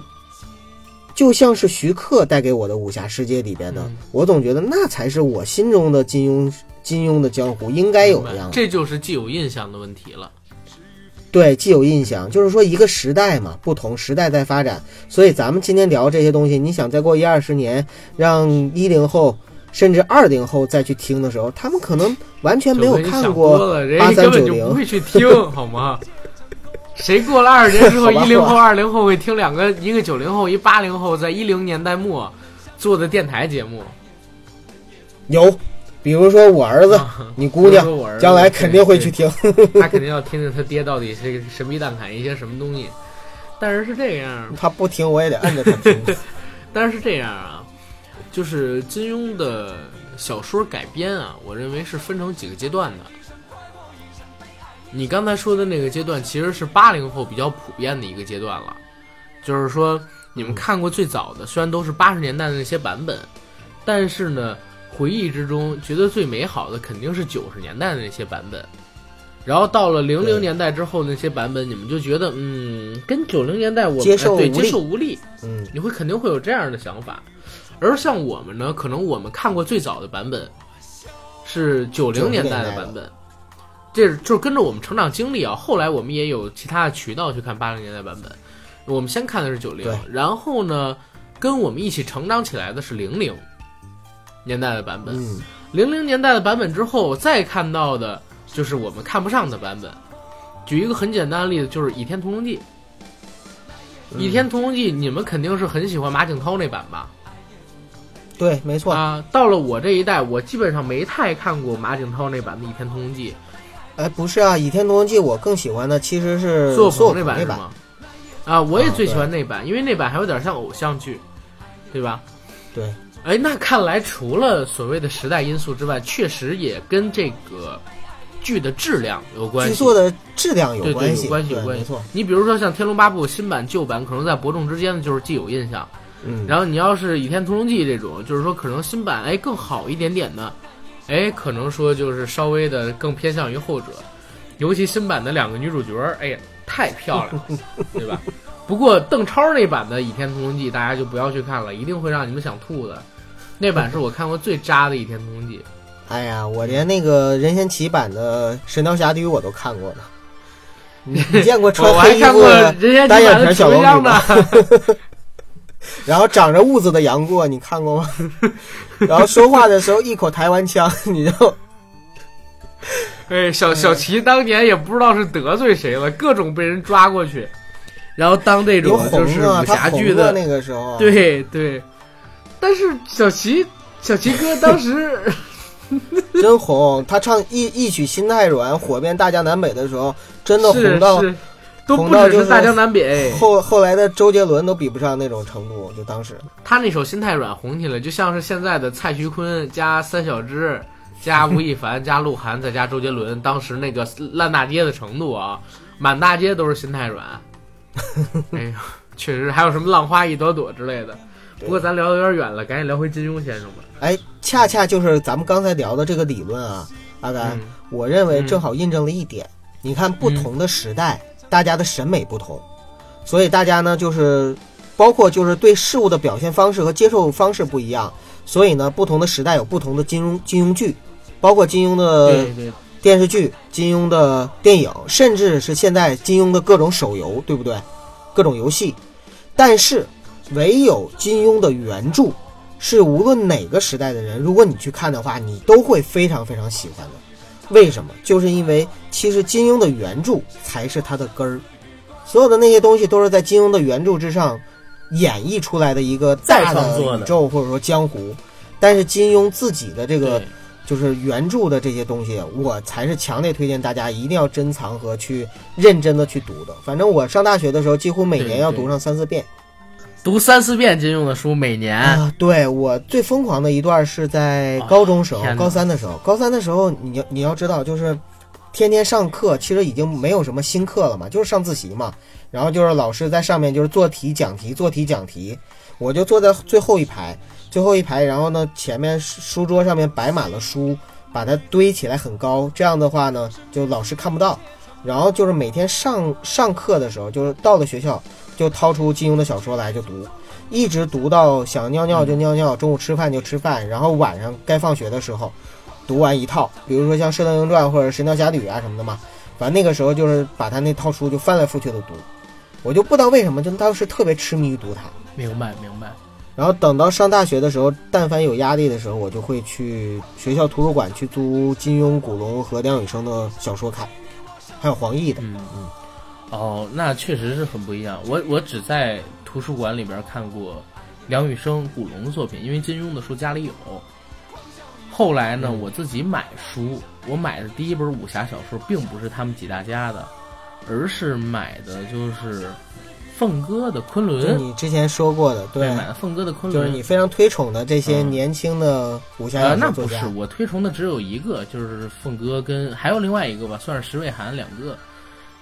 就像是徐克带给我的武侠世界里边的，我总觉得那才是我心中的金庸金庸的江湖应该有的样子。这就是既有印象的问题了。对，既有印象，就是说一个时代嘛，不同时代在发展，所以咱们今天聊这些东西，你想再过一二十年，让一零后。甚至二零后再去听的时候，他们可能完全没有看过八三九零，不会去听 好吗？谁过了二十年之后，一零后、二零后会听两个，一个九零后，一八零后，在一零年代末做的电台节目？有，比如说我儿子，你姑娘，将来肯定会去听，他肯定要听听他爹到底是神秘蛋侃一些什么东西。但是是这样，他不听我也得摁着他听。但是是这样啊。就是金庸的小说改编啊，我认为是分成几个阶段的。你刚才说的那个阶段，其实是八零后比较普遍的一个阶段了。就是说，你们看过最早的，虽然都是八十年代的那些版本，但是呢，回忆之中觉得最美好的肯定是九十年代的那些版本。然后到了零零年代之后那些版本，你们就觉得，嗯，跟九零年代我接受对接受无力，嗯，你会肯定会有这样的想法。而像我们呢，可能我们看过最早的版本是九零年代的版本，这就是跟着我们成长经历啊。后来我们也有其他的渠道去看八零年代版本，我们先看的是九零，然后呢，跟我们一起成长起来的是零零年代的版本。零零年代的版本之后，再看到的就是我们看不上的版本。举一个很简单的例子，就是《倚天屠龙记》。《倚天屠龙记》，你们肯定是很喜欢马景涛那版吧？对，没错啊。到了我这一代，我基本上没太看过马景涛那版的《倚天屠龙记》。哎，不是啊，《倚天屠龙记》我更喜欢的其实是苏有朋那版是吗？啊，我也最喜欢那版，因为那版还有点像偶像剧，对吧？对。哎，那看来除了所谓的时代因素之外，确实也跟这个剧的质量有关系。剧作的质量有关系，有关系，有关系。没错。你比如说像《天龙八部》新版、旧版，可能在伯仲之间的就是既有印象。嗯，然后你要是《倚天屠龙记》这种，就是说可能新版哎更好一点点的，哎，可能说就是稍微的更偏向于后者，尤其新版的两个女主角，哎呀，太漂亮，了，对吧？不过邓超那版的《倚天屠龙记》，大家就不要去看了，一定会让你们想吐的。那版是我看过最渣的《倚天屠龙记》。哎呀，我连那个任贤齐版的《神雕侠侣》我都看过了。你见过穿黑衣服单眼皮小龙女吗？然后长着痦子的杨过，你看过吗？然后说话的时候一口台湾腔，你就，哎，小小齐当年也不知道是得罪谁了，各种被人抓过去，然后当这种就是武侠剧的那个时候，对对。但是小齐小齐哥 当时 真红，他唱一一曲心太软，火遍大江南北的时候，真的红到。都不只是大江南北，后后来的周杰伦都比不上那种程度。就当时他那首《心太软》红起来，就像是现在的蔡徐坤加三小只加吴亦凡加鹿晗再加周杰伦，当时那个烂大街的程度啊，满大街都是《心太软》。哎呀，确实还有什么浪花一朵朵之类的。不过咱聊的有点远了，赶紧聊回金庸先生吧。哎，恰恰就是咱们刚才聊的这个理论啊，阿甘，我认为正好印证了一点。你看，不同的时代。大家的审美不同，所以大家呢就是包括就是对事物的表现方式和接受方式不一样，所以呢不同的时代有不同的金庸金庸剧，包括金庸的电视剧、金庸的电影，甚至是现在金庸的各种手游，对不对？各种游戏。但是唯有金庸的原著，是无论哪个时代的人，如果你去看的话，你都会非常非常喜欢的。为什么？就是因为其实金庸的原著才是他的根儿，所有的那些东西都是在金庸的原著之上演绎出来的一个再大创作的宇宙或者说江湖。但是金庸自己的这个就是原著的这些东西，我才是强烈推荐大家一定要珍藏和去认真的去读的。反正我上大学的时候，几乎每年要读上三四遍。读三四遍金庸的书，每年、啊，对我最疯狂的一段是在高中时候，啊高三的时候，高三的时候，你要你要知道，就是天天上课，其实已经没有什么新课了嘛，就是上自习嘛，然后就是老师在上面就是做题讲题，做题讲题，我就坐在最后一排，最后一排，然后呢，前面书桌上面摆满了书，把它堆起来很高，这样的话呢，就老师看不到。然后就是每天上上课的时候，就是到了学校就掏出金庸的小说来就读，一直读到想尿尿就尿尿，中午吃饭就吃饭，然后晚上该放学的时候读完一套，比如说像《射雕英雄传》或者《神雕侠侣》啊什么的嘛，反正那个时候就是把他那套书就翻来覆去的读，我就不知道为什么，就当时特别痴迷于读它。明白明白。然后等到上大学的时候，但凡有压力的时候，我就会去学校图书馆去租金庸、古龙和梁羽生的小说看，还有黄易的。嗯嗯，哦，那确实是很不一样。我我只在图书馆里边看过梁羽生、古龙的作品，因为金庸的书家里有。后来呢，嗯我自己买书，我买的第一本武侠小说并不是他们几大家的，而是买的就是凤哥的《昆就仑》，你之前说过的，对，买的凤哥的《昆仑》。就是你非常推崇的这些嗯年轻的武侠呃，小那不是我推崇的只有一个，就是凤哥跟还有另外一个吧，算是石伟涵两个。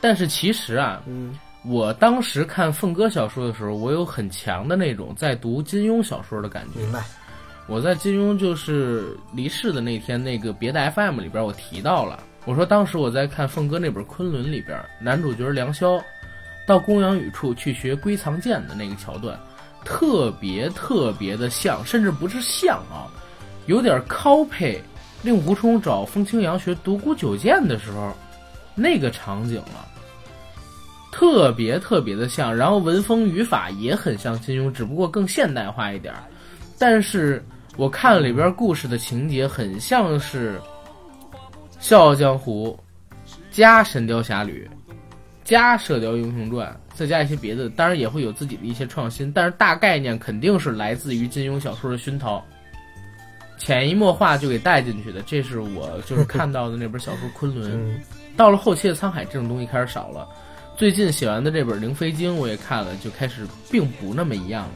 但是其实啊，嗯我当时看凤哥小说的时候，我有很强的那种在读金庸小说的感觉。明白。我在金庸就是离世的那天，那个别的 FM 里边我提到了，我说当时我在看凤哥那本《昆仑》里边，男主角梁霄到公羊羽处去学归藏剑的那个桥段，特别特别的像，甚至不是像啊，有点 copy 令狐冲找风清扬学独孤九剑的时候那个场景了。特别特别的像，然后文风语法也很像金庸，只不过更现代化一点儿。但是我看里边故事的情节很像是《笑傲江湖》加《神雕侠侣》加《射雕英雄传》，再加一些别的，当然也会有自己的一些创新，但是大概念肯定是来自于金庸小说的熏陶，潜移默化就给带进去的。这是我就是看到的那本小说《昆仑》。嗯到了后期的沧海，这种东西开始少了。最近写完的这本《灵飞经》，我也看了，就开始并不那么一样了。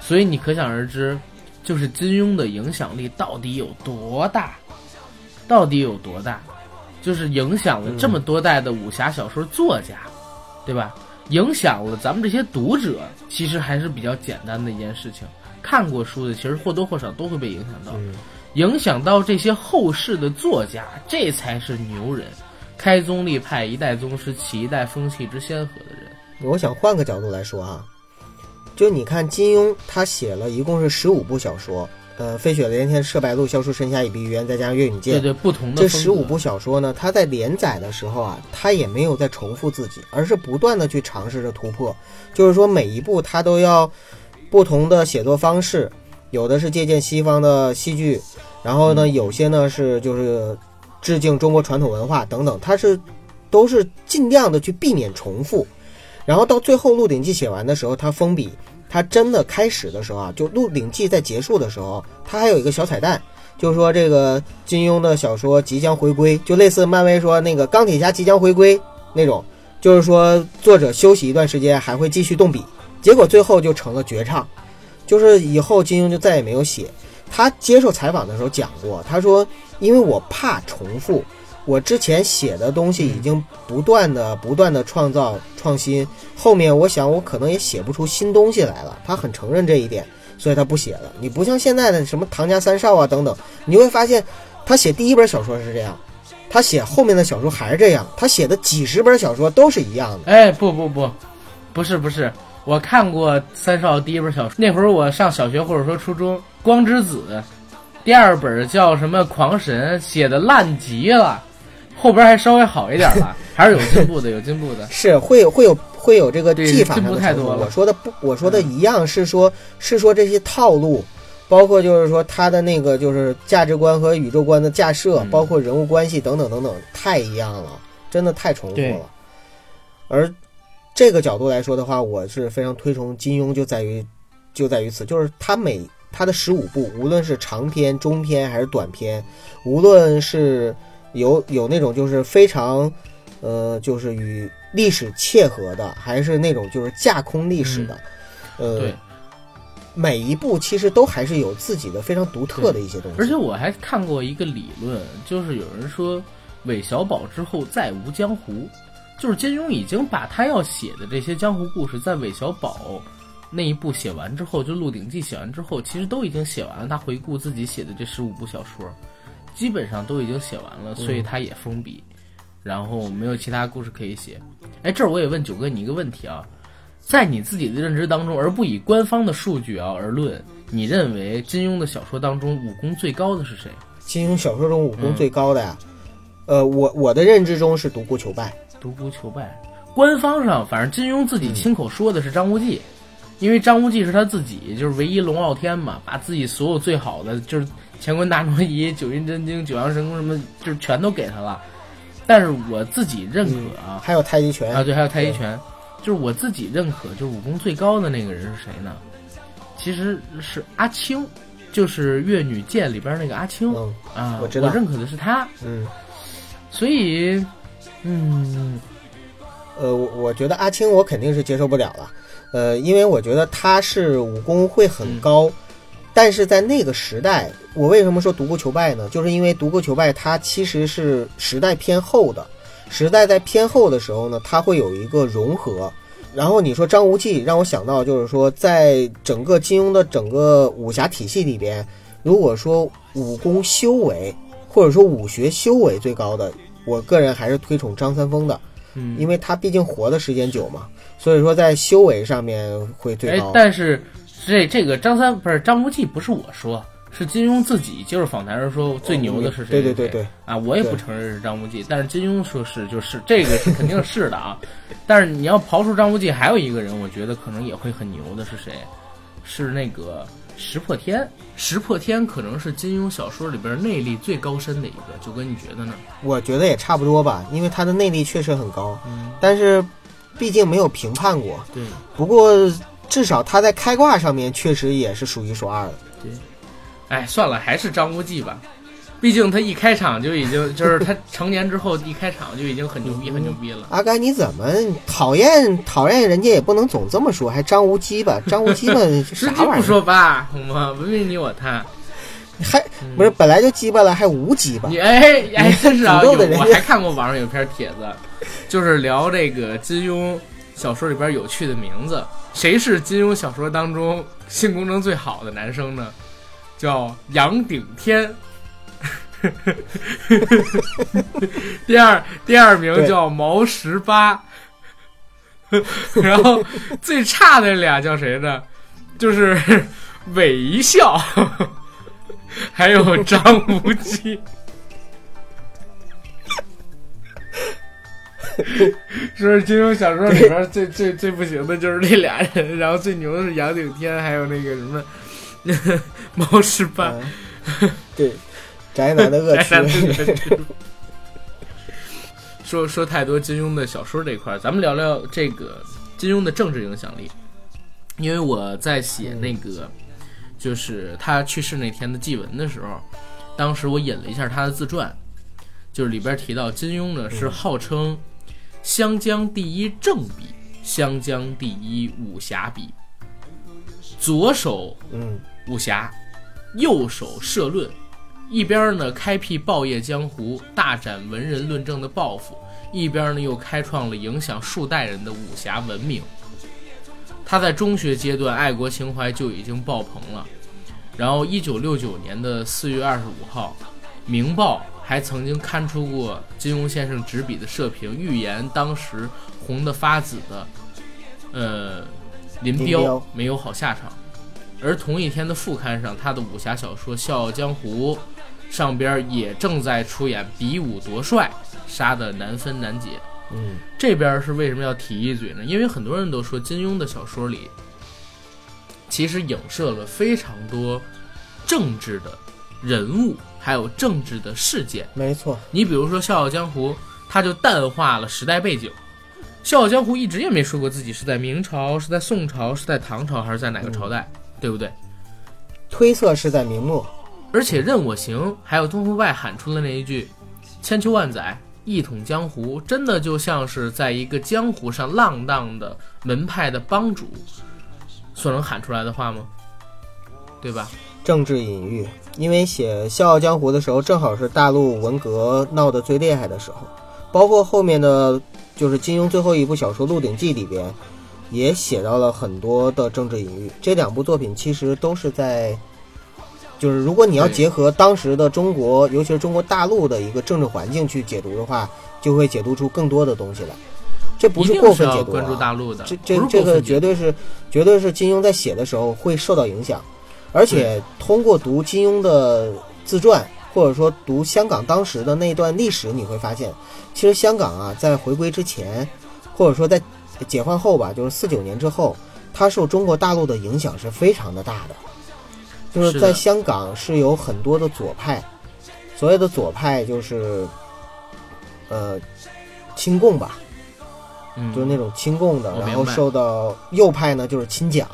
所以你可想而知，就是金庸的影响力到底有多大，到底有多大，就是影响了这么多代的武侠小说作家，对吧？影响了咱们这些读者，其实还是比较简单的一件事情。看过书的，其实或多或少都会被影响到。嗯影响到这些后世的作家，这才是牛人，开宗立派，一代宗师，起一代风气之先河的人。我想换个角度来说啊，就你看金庸，他写了一共是十五部小说，呃，《飞雪连天射白鹿，笑书神侠倚碧鸳，再加上岳云剑，对对，不同的这十五部小说呢，他在连载的时候啊，他也没有在重复自己，而是不断的去尝试着突破。就是说，每一部他都要不同的写作方式，有的是借鉴西方的戏剧，然后呢，有些呢是就是致敬中国传统文化等等，他是都是尽量的去避免重复。然后到最后《鹿鼎记》写完的时候，他封笔，他真的开始的时候啊，就《鹿鼎记》在结束的时候，他还有一个小彩蛋，就是说这个金庸的小说即将回归，就类似漫威说那个钢铁侠即将回归那种，就是说作者休息一段时间还会继续动笔，结果最后就成了绝唱，就是以后金庸就再也没有写。他接受采访的时候讲过，他说因为我怕重复，我之前写的东西已经不断的不断的创造创新，后面我想我可能也写不出新东西来了，他很承认这一点。所以他不写了。你不像现在的什么唐家三少啊等等，你会发现他写第一本小说是这样，他写后面的小说还是这样，他写的几十本小说都是一样的。哎，不不不，不是不是，我看过三少第一本小说，那会儿我上小学或者说初中，《光之子》，第二本叫什么《狂神》，写的烂极了，后边还稍微好一点了，还是有进步的，有进步的。是会有会有会有这个对技法进。步太多了我说的不，我说的一样是说，是说这些套路，包括就是说他的那个就是价值观和宇宙观的架设，嗯包括人物关系等等等等，太一样了，真的太重复了。而这个角度来说的话，我是非常推崇金庸，就在于就在于此，就是他每他的十五部，无论是长篇、中篇还是短篇，无论是有有那种就是非常，呃，就是与历史切合的，还是那种就是架空历史的，呃，，每一部其实都还是有自己的非常独特的一些东西。而且我还看过一个理论，就是有人说韦小宝之后再无江湖，就是金庸已经把他要写的这些江湖故事，在韦小宝那一部写完之后，就《鹿鼎记》写完之后，其实都已经写完了。他回顾自己写的这十五部小说，基本上都已经写完了，所以他也封笔，然后没有其他故事可以写。哎，这儿我也问九哥你一个问题啊，在你自己的认知当中，而不以官方的数据啊而论，你认为金庸的小说当中武功最高的是谁？金庸小说中武功嗯最高的呀，呃，我我的认知中是独孤求败。独孤求败。官方上，反正金庸自己亲口说的是张无忌，因为张无忌是他自己，就是唯一龙傲天嘛，把自己所有最好的，就是乾坤大挪移、九阴真经、九阳神功什么，就是全都给他了。但是我自己认可啊，还有太极拳啊，对，还有太极拳，就是我自己认可，就是武功最高的那个人是谁呢？其实是阿青，就是《越女剑》里边那个阿青、嗯啊，我知道认可的是他，嗯，所以，嗯，呃，我我觉得阿青我肯定是接受不了了，呃，因为我觉得他是武功会很高，但是在那个时代，我为什么说独孤求败呢？就是因为独孤求败它其实是时代偏后的，时代在偏后的时候呢，它会有一个融合。然后你说张无忌，让我想到就是说，在整个金庸的整个武侠体系里边，如果说武功修为或者说武学修为最高的，我个人还是推崇张三丰的。嗯因为他毕竟活的时间久嘛，所以说在修为上面会最哎高，。但是这这个张三不是张无忌，不是我说，是金庸自己就是访谈时说最牛的是谁？对对对对，啊，我也不承认是张无忌，但是金庸说是就是这个是肯定是的啊。但是你要刨除张无忌，还有一个人，我觉得可能也会很牛的是谁？是那个石破天。石破天可能是金庸小说里边内力最高深的一个，九哥你觉得呢？我觉得也差不多吧，因为他的内力确实很高，嗯，但是毕竟没有评判过。对。不过至少他在开挂上面确实也是数一数二的。对哎，算了，还是张无忌吧。毕竟他一开场就已经，就是他成年之后一开场就已经很牛逼，很牛逼了。阿甘，你怎么讨厌讨厌人家也不能总这么说，还张无忌吧？张无忌嘛，啥玩意儿？不说吧，好吗？文明你我他。还不是本来就鸡巴了，还无鸡巴你？哎哎，真是啊！我还看过网上有篇帖子，就是聊这个金庸小说里边有趣的名字。谁是金庸小说当中性功能最好的男生呢？叫杨顶天。第二第二名叫毛十八，然后最差的俩叫谁呢？就是韦一笑，还有张无忌。说是金庸小说里边最最最不行的就是这俩人，然后最牛的是杨顶天，还有那个什么 毛十八。嗯对，宅男的恶趣。说说太多金庸的小说这一块儿，咱们聊聊这个金庸的政治影响力。因为我在写那个，就是他去世那天的祭文的时候，当时我引了一下他的自传，就是里边提到金庸呢是号称湘江第一正笔，湘江第一武侠笔，左手嗯，武侠，右手社论，一边呢开辟报业江湖、大展文人论证的抱负，一边呢又开创了影响数代人的武侠文明。他在中学阶段爱国情怀就已经爆棚了，然后一九六九年的四月二十五号，《明报》还曾经刊出过金庸先生执笔的社评，预言当时红得发紫的，呃，林林彪没有好下场。而同一天的副刊上，他的武侠小说《笑傲江湖》上边也正在出演比武夺帅，杀得难分难解。嗯，这边是为什么要提一嘴呢？因为很多人都说金庸的小说里，其实影射了非常多政治的人物，还有政治的事件。没错，你比如说《笑傲江湖》，它就淡化了时代背景。《笑傲江湖》一直也没说过自己是在明朝、是在宋朝、是在唐朝还是在哪个朝代，对不对？推测是在明末。而且任我行，还有东方外喊出的那一句“千秋万载，一统江湖”，真的就像是在一个江湖上浪荡的门派的帮主所能喊出来的话吗？对吧？政治隐喻，因为写《笑傲江湖》的时候，正好是大陆文革闹得最厉害的时候，包括后面的，就是金庸最后一部小说《鹿鼎记》里边，也写到了很多的政治隐喻。这两部作品其实都是在，就是如果你要结合当时的中国，尤其是中国大陆的一个政治环境去解读的话，就会解读出更多的东西来。这不是过分解读、啊，关注大陆的，这这这个绝对是，绝对是金庸在写的时候会受到影响，而且通过读金庸的自传，或者说读香港当时的那段历史，你会发现，其实香港啊，在回归之前，或者说在解放后吧，就是四九年之后，它受中国大陆的影响是非常的大的，就是在香港是有很多的左派，所谓的左派就是，呃，亲共吧，嗯，就是那种亲共的，然后受到右派呢就是亲蒋，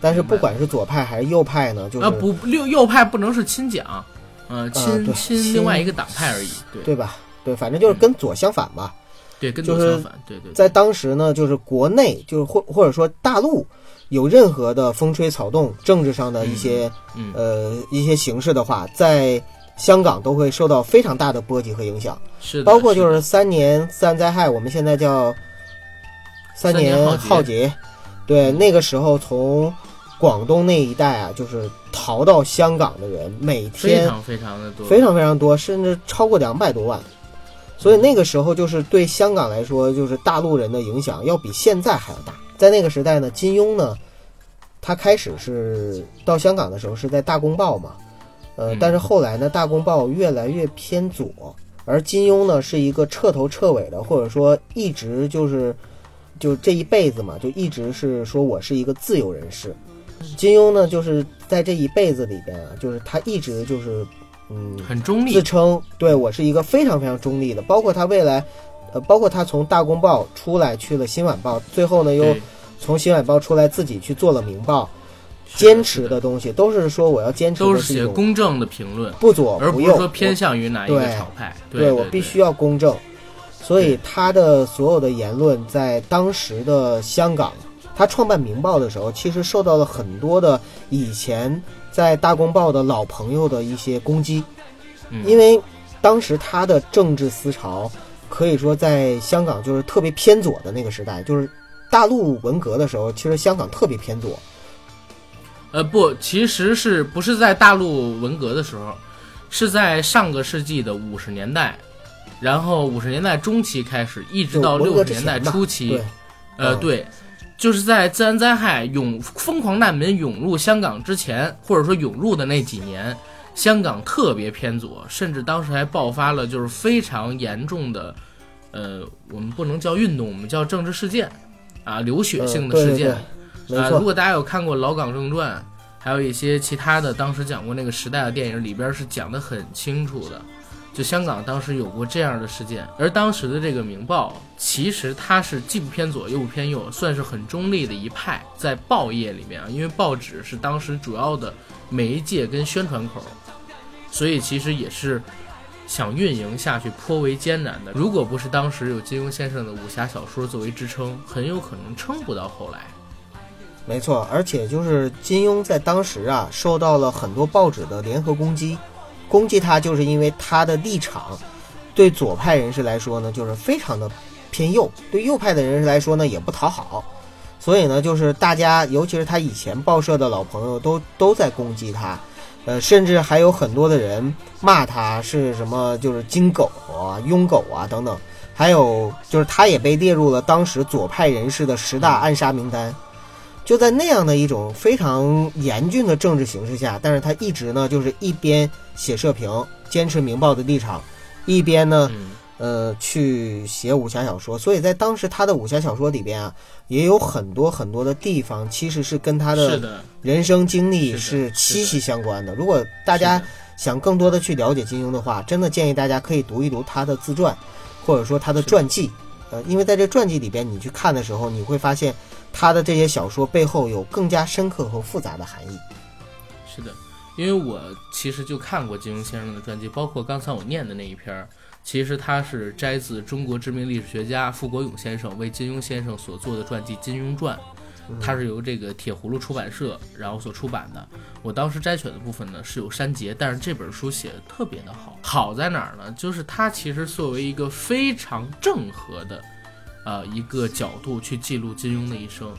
但是不管是左派还是右派呢，就是、啊不右右派不能是亲蒋，呃亲、对亲亲另外一个党派而已，对对吧？对，反正就是跟左相反吧。对，跟就是左相反，对对对。在当时呢，就是国内就是或或者说大陆有任何的风吹草动、政治上的一些、嗯呃一些形式的话，在香港都会受到非常大的波及和影响，是的，包括就是三年自然灾害，我们现在叫三三年年浩劫。浩劫，对，那个时候从广东那一带啊，就是逃到香港的人，每天非常非常的多，非常非常多，甚至超过两百多万。所以那个时候就是对香港来说，就是大陆人的影响要比现在还要大。在那个时代呢，金庸呢，他开始是到香港的时候是在《大公报》嘛，呃嗯，但是后来呢，《大公报》越来越偏左，而金庸呢是一个彻头彻尾的，或者说一直就是就这一辈子嘛，就一直是说我是一个自由人士。金庸呢，就是在这一辈子里边啊，就是他一直就是嗯很中立自，称对我是一个非常非常中立的，包括他未来，呃，包括他从大公报出来去了新晚报，最后呢又从新晚报出来自己去做了明报，坚持的东西都是说我要坚持都是写公正的评论，不左而不是右，说偏向于哪一个对朝派。对对我必须要公正，所以他的所有的言论在当时的香港，他创办《明报》的时候，其实受到了很多的以前在大公报的老朋友的一些攻击，嗯因为当时他的政治思潮可以说在香港就是特别偏左的那个时代，就是大陆文革的时候，其实香港特别偏左，呃不，其实是不是在大陆文革的时候，是在上个世纪的五十年代，然后五十年代中期开始，一直到六十年代初期，呃对，就是在自然灾害涌疯狂难民涌入香港之前，或者说涌入的那几年，香港特别偏左，甚至当时还爆发了就是非常严重的，呃，我们不能叫运动，我们叫政治事件，啊，流血性的嗯对对事件。啊，如，果大家有看过《老港正传》，还有一些其他的当时讲过那个时代的电影，里边是讲得很清楚的。就香港当时有过这样的事件，而当时的这个《明报》，其实它是既不偏左又不偏右，算是很中立的一派，在报业里面啊，因为报纸是当时主要的媒介跟宣传口，所以其实也是想运营下去颇为艰难的。如果不是当时有金庸先生的武侠小说作为支撑，很有可能撑不到后来。没错，而且就是金庸在当时啊，受到了很多报纸的联合攻击，攻击他就是因为他的立场对左派人士来说呢，就是非常的偏右；对右派的人士来说呢，也不讨好。所以呢，就是大家，尤其是他以前报社的老朋友，都都在攻击他，呃，甚至还有很多的人骂他是什么，就是金狗啊、庸狗啊等等。还有就是，他也被列入了当时左派人士的十大暗杀名单。就在那样的一种非常严峻的政治形势下，但是他一直呢，就是一边写社评，坚持《明报》的立场，一边呢，呃，去写武侠小说，所以在当时他的武侠小说里边啊，也有很多很多的地方其实是跟他的，人生经历是息息相关的。如果大家想更多的去了解金庸的话，真的建议大家可以读一读他的自传，或者说他的传记。呃，因为在这传记里边，你去看的时候，你会发现他的这些小说背后有更加深刻和复杂的含义。是的，因为我其实就看过金庸先生的传记，包括刚才我念的那一篇儿，其实他是摘自中国知名历史学家傅国勇先生为金庸先生所做的传记《金庸传》，它是由这个铁葫芦出版社然后所出版的。我当时摘选的部分呢是有删节，但是这本书写的特别的好。好在哪儿呢？就是它其实作为一个非常正和的，呃一个角度去记录金庸的一生。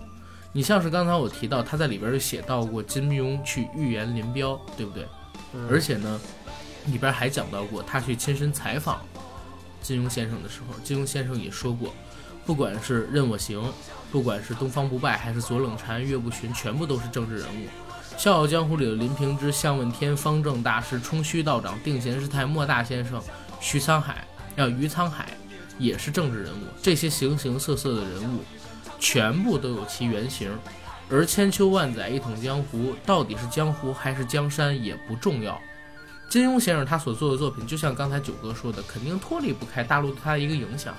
你像是刚才我提到，他在里边就写到过金庸去预言林彪，对不对？而且呢，里边还讲到过他去亲身采访金庸先生的时候，金庸先生也说过，不管是任我行，不管是东方不败，还是左冷禅、岳不群，全部都是政治人物。《笑傲江湖》里的林平之、向问天、方正大师、冲虚道长、定闲师太、莫大先生、徐沧海，啊，于沧海也是政治人物。这些形形色色的人物，全部都有其原型。而千秋万载一统江湖，到底是江湖还是江山也不重要。金庸先生他所做的作品，就像刚才九哥说的，肯定脱离不开大陆对他的一个影响。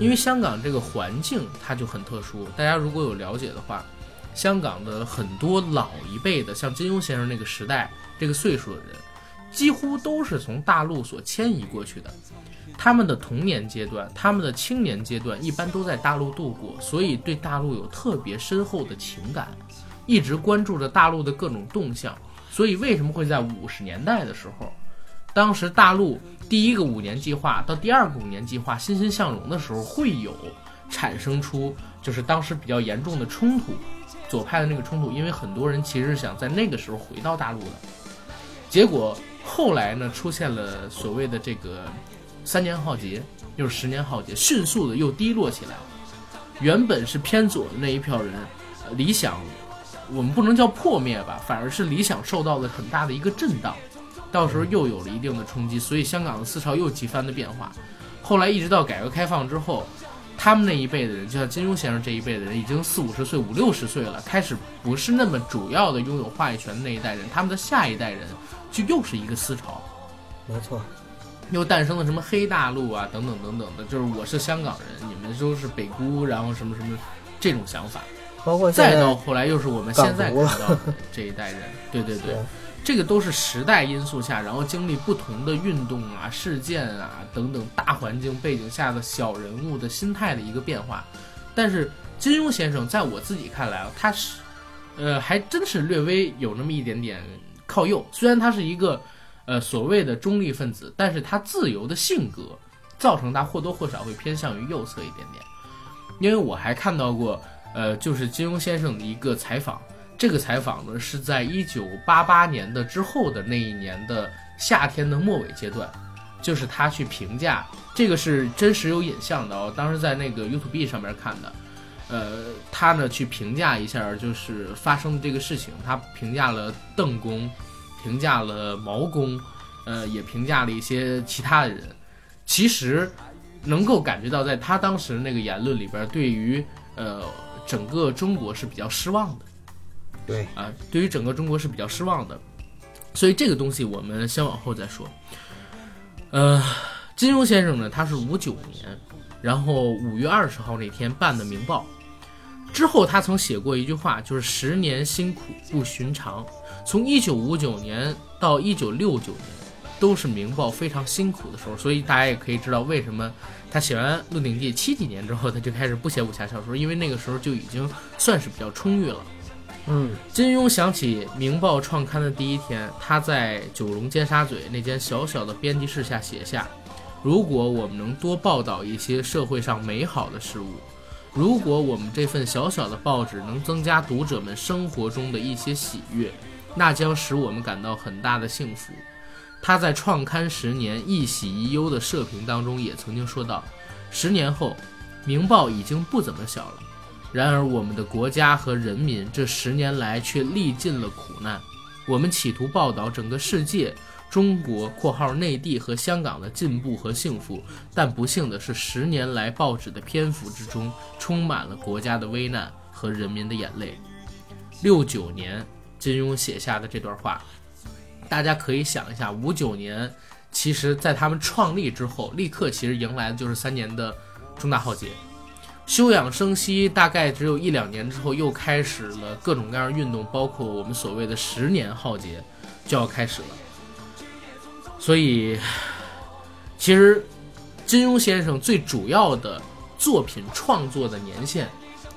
因为香港这个环境它就很特殊，大家如果有了解的话，香港的很多老一辈的，像金庸先生那个时代这个岁数的人，几乎都是从大陆所迁移过去的。他们的童年阶段、他们的青年阶段，一般都在大陆度过，所以对大陆有特别深厚的情感，一直关注着大陆的各种动向。所以为什么会在五十年代的时候，当时大陆第一个五年计划到第二个五年计划欣欣向荣的时候，会有产生出就是当时比较严重的冲突，左派的那个冲突，因为很多人其实想在那个时候回到大陆的，结果后来呢出现了所谓的这个三年浩劫，又是十年浩劫，迅速的又低落起来。原本是偏左的那一票人，理想我们不能叫破灭吧，反而是理想受到了很大的一个震荡，到时候又有了一定的冲击，所以香港的思潮又几番的变化。后来一直到改革开放之后，他们那一辈的人，就像金庸先生这一辈的人，已经四五十岁、五六十岁了，开始不是那么主要的拥有话语权的那一代人，他们的下一代人就又是一个思潮，没错，又诞生了什么黑大陆啊，等等等等的，就是我是香港人，你们都是北姑，然后什么什么这种想法。包括再到后来又是我们现在看到的 这一代人，对对对对，这个都是时代因素下，然后经历不同的运动啊、事件啊等等大环境背景下的小人物的心态的一个变化。但是金庸先生在我自己看来啊，他是，呃，还真是略微有那么一点点靠右。虽然他是一个呃所谓的中立分子，但是他自由的性格造成他或多或少会偏向于右侧一点点。因为我还看到过。呃，就是金庸先生的一个采访。这个采访呢是在一九八八年的之后的那一年的夏天的末尾阶段，就是他去评价这个是真实有影像的哦，当时在那个 YouTube 上面看的。呃，他呢去评价一下就是发生的这个事情，他评价了邓公，评价了毛公，呃，也评价了一些其他的人。其实能够感觉到，在他当时那个言论里边，对于呃。整个中国是比较失望的，对啊，对于整个中国是比较失望的，所以这个东西我们先往后再说。呃，金庸先生呢，他是五九年，然后五月二十号那天办的《明报》，之后他曾写过一句话，就是“十年辛苦不寻常”。从一九五九年到一九六九年，都是《明报》非常辛苦的时候，所以大家也可以知道为什么。他写完《鹿鼎记》七几年之后，他就开始不写武侠小说，因为那个时候就已经算是比较充裕了。嗯，金庸想起《明报》创刊的第一天，他在九龙尖沙咀那间小小的编辑室下写下：“如果我们能多报道一些社会上美好的事物，如果我们这份小小的报纸能增加读者们生活中的一些喜悦，那将使我们感到很大的幸福。”他在创刊十年一喜一忧的社评当中也曾经说到，十年后，《明报》已经不怎么小了。然而，我们的国家和人民这十年来却历尽了苦难。我们企图报道整个世界中国（括号内地和香港）的进步和幸福，但不幸的是，十年来报纸的篇幅之中充满了国家的危难和人民的眼泪。六九年，金庸写下的这段话，大家可以想一下，五九年，其实在他们创立之后，立刻其实迎来的就是三年的重大浩劫。休养生息，大概只有一两年之后，又开始了各种各样运动，包括我们所谓的十年浩劫就要开始了。所以，其实金庸先生最主要的作品创作的年限，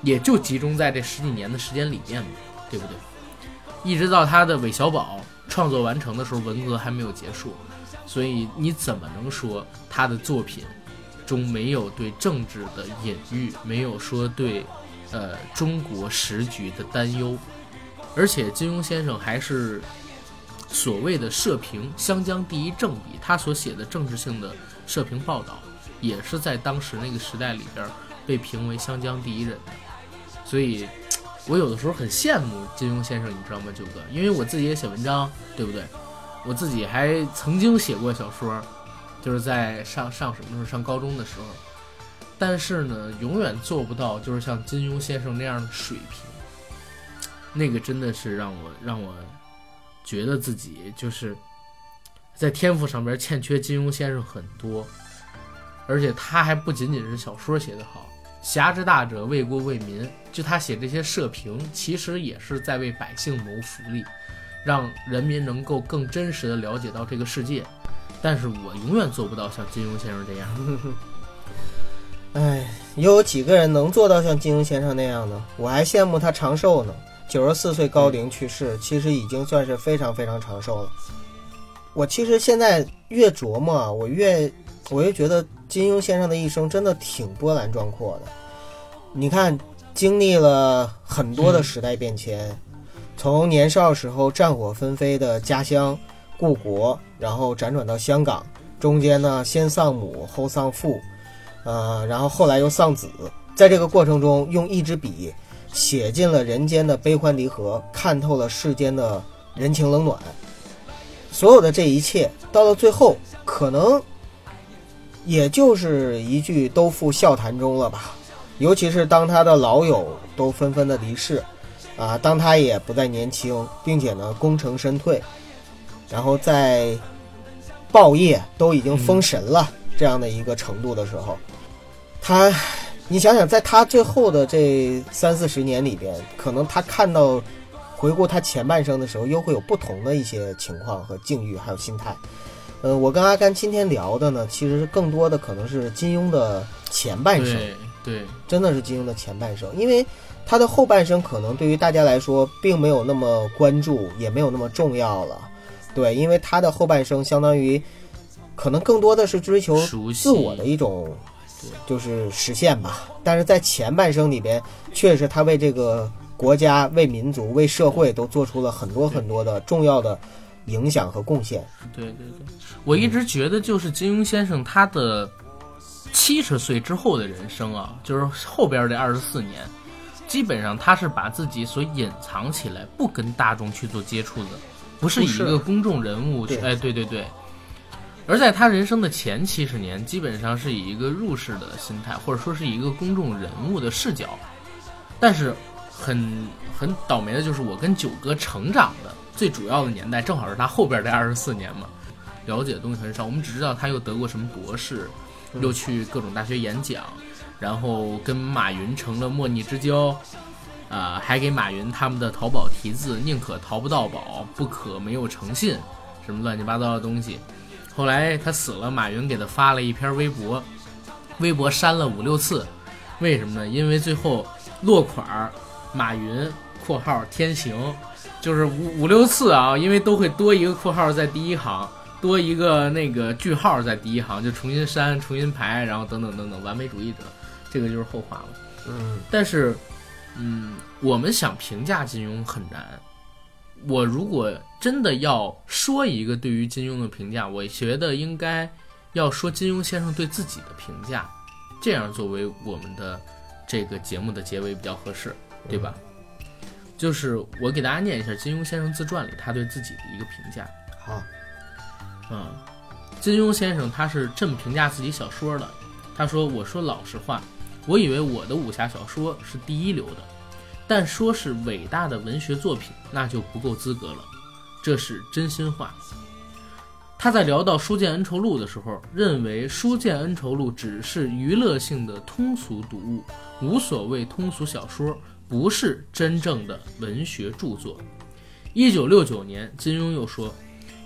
也就集中在这十几年的时间里面嘛，对不对？一直到他的韦小宝创作完成的时候，文革还没有结束，所以你怎么能说他的作品？中没有对政治的隐喻，没有说对，呃中国时局的担忧，而且金庸先生还是所谓的社评湘江第一正笔，他所写的政治性的社评报道，也是在当时那个时代里边被评为湘江第一人的。所以，我有的时候很羡慕金庸先生，你知道吗，九哥？因为我自己也写文章，对不对？我自己还曾经写过小说。就是在上上什么时候上高中的时候，但是呢，永远做不到就是像金庸先生那样的水平。那个真的是让我让我觉得自己就是在天赋上边欠缺金庸先生很多，而且他还不仅仅是小说写得好，侠之大者为国为民，就他写这些社评，其实也是在为百姓谋福利，让人民能够更真实的了解到这个世界。但是我永远做不到像金庸先生这样。哎，有几个人能做到像金庸先生那样呢？我还羡慕他长寿呢，九十四岁高龄去世，其实已经算是非常非常长寿了。我其实现在越琢磨，我越我就觉得金庸先生的一生真的挺波澜壮阔的。你看，经历了很多的时代变迁，从年少时候战火纷飞的家乡。故国，然后辗转到香港，中间呢先丧母后丧父，呃，然后后来又丧子，在这个过程中用一支笔写尽了人间的悲欢离合，看透了世间的人情冷暖，所有的这一切到了最后，可能也就是一句都付笑谈中了吧。尤其是当他的老友都纷纷的离世，啊，当他也不再年轻，并且呢功成身退。然后在报业都已经封神了这样的一个程度的时候，他，你想想，在他最后的这三四十年里边，可能他看到回顾他前半生的时候，又会有不同的一些情况和境遇，还有心态。呃，我跟阿甘今天聊的呢，其实更多的可能是金庸的前半生，对，真的是金庸的前半生，因为他的后半生可能对于大家来说并没有那么关注，也没有那么重要了。对，因为他的后半生相当于，可能更多的是追求自我的一种，就是实现吧。但是在前半生里边，确实他为这个国家、为民族、为社会都做出了很多很多的重要的影响和贡献。对对对，我一直觉得就是金庸先生他的七十岁之后的人生啊，就是后边这二十四年，基本上他是把自己所隐藏起来，不跟大众去做接触的。不是以一个公众人物去，哎，对对对，而在他人生的前七十年，基本上是以一个入世的心态，或者说是一个公众人物的视角。但是很很倒霉的就是，我跟九哥成长的最主要的年代，正好是他后边这二十四年嘛，了解的东西很少。我们只知道他又得过什么博士，又去各种大学演讲，然后跟马云成了莫逆之交。啊，还给马云他们的淘宝题字“宁可淘不到宝，不可没有诚信”，什么乱七八糟的东西。后来他死了，马云给他发了一篇微博，微博删了五六次。为什么呢？因为最后落款儿马云（括号天行），就是五五六次啊，因为都会多一个括号在第一行，多一个那个句号在第一行，就重新删、重新排，然后等等等等，完美主义者，这个就是后话了。嗯，但是。嗯，我们想评价金庸很难。我如果真的要说一个对于金庸的评价，我觉得应该要说金庸先生对自己的评价，这样作为我们的这个节目的结尾比较合适，对吧？就是我给大家念一下金庸先生自传里他对自己的一个评价。好，嗯，金庸先生他是这么评价自己小说的，他说：“我说老实话，我以为我的武侠小说是第一流的，但说是伟大的文学作品，那就不够资格了，这是真心话。”他在聊到《书剑恩仇录》的时候，认为《书剑恩仇录》只是娱乐性的通俗读物，无所谓通俗小说，不是真正的文学著作。一九六九年，金庸又说，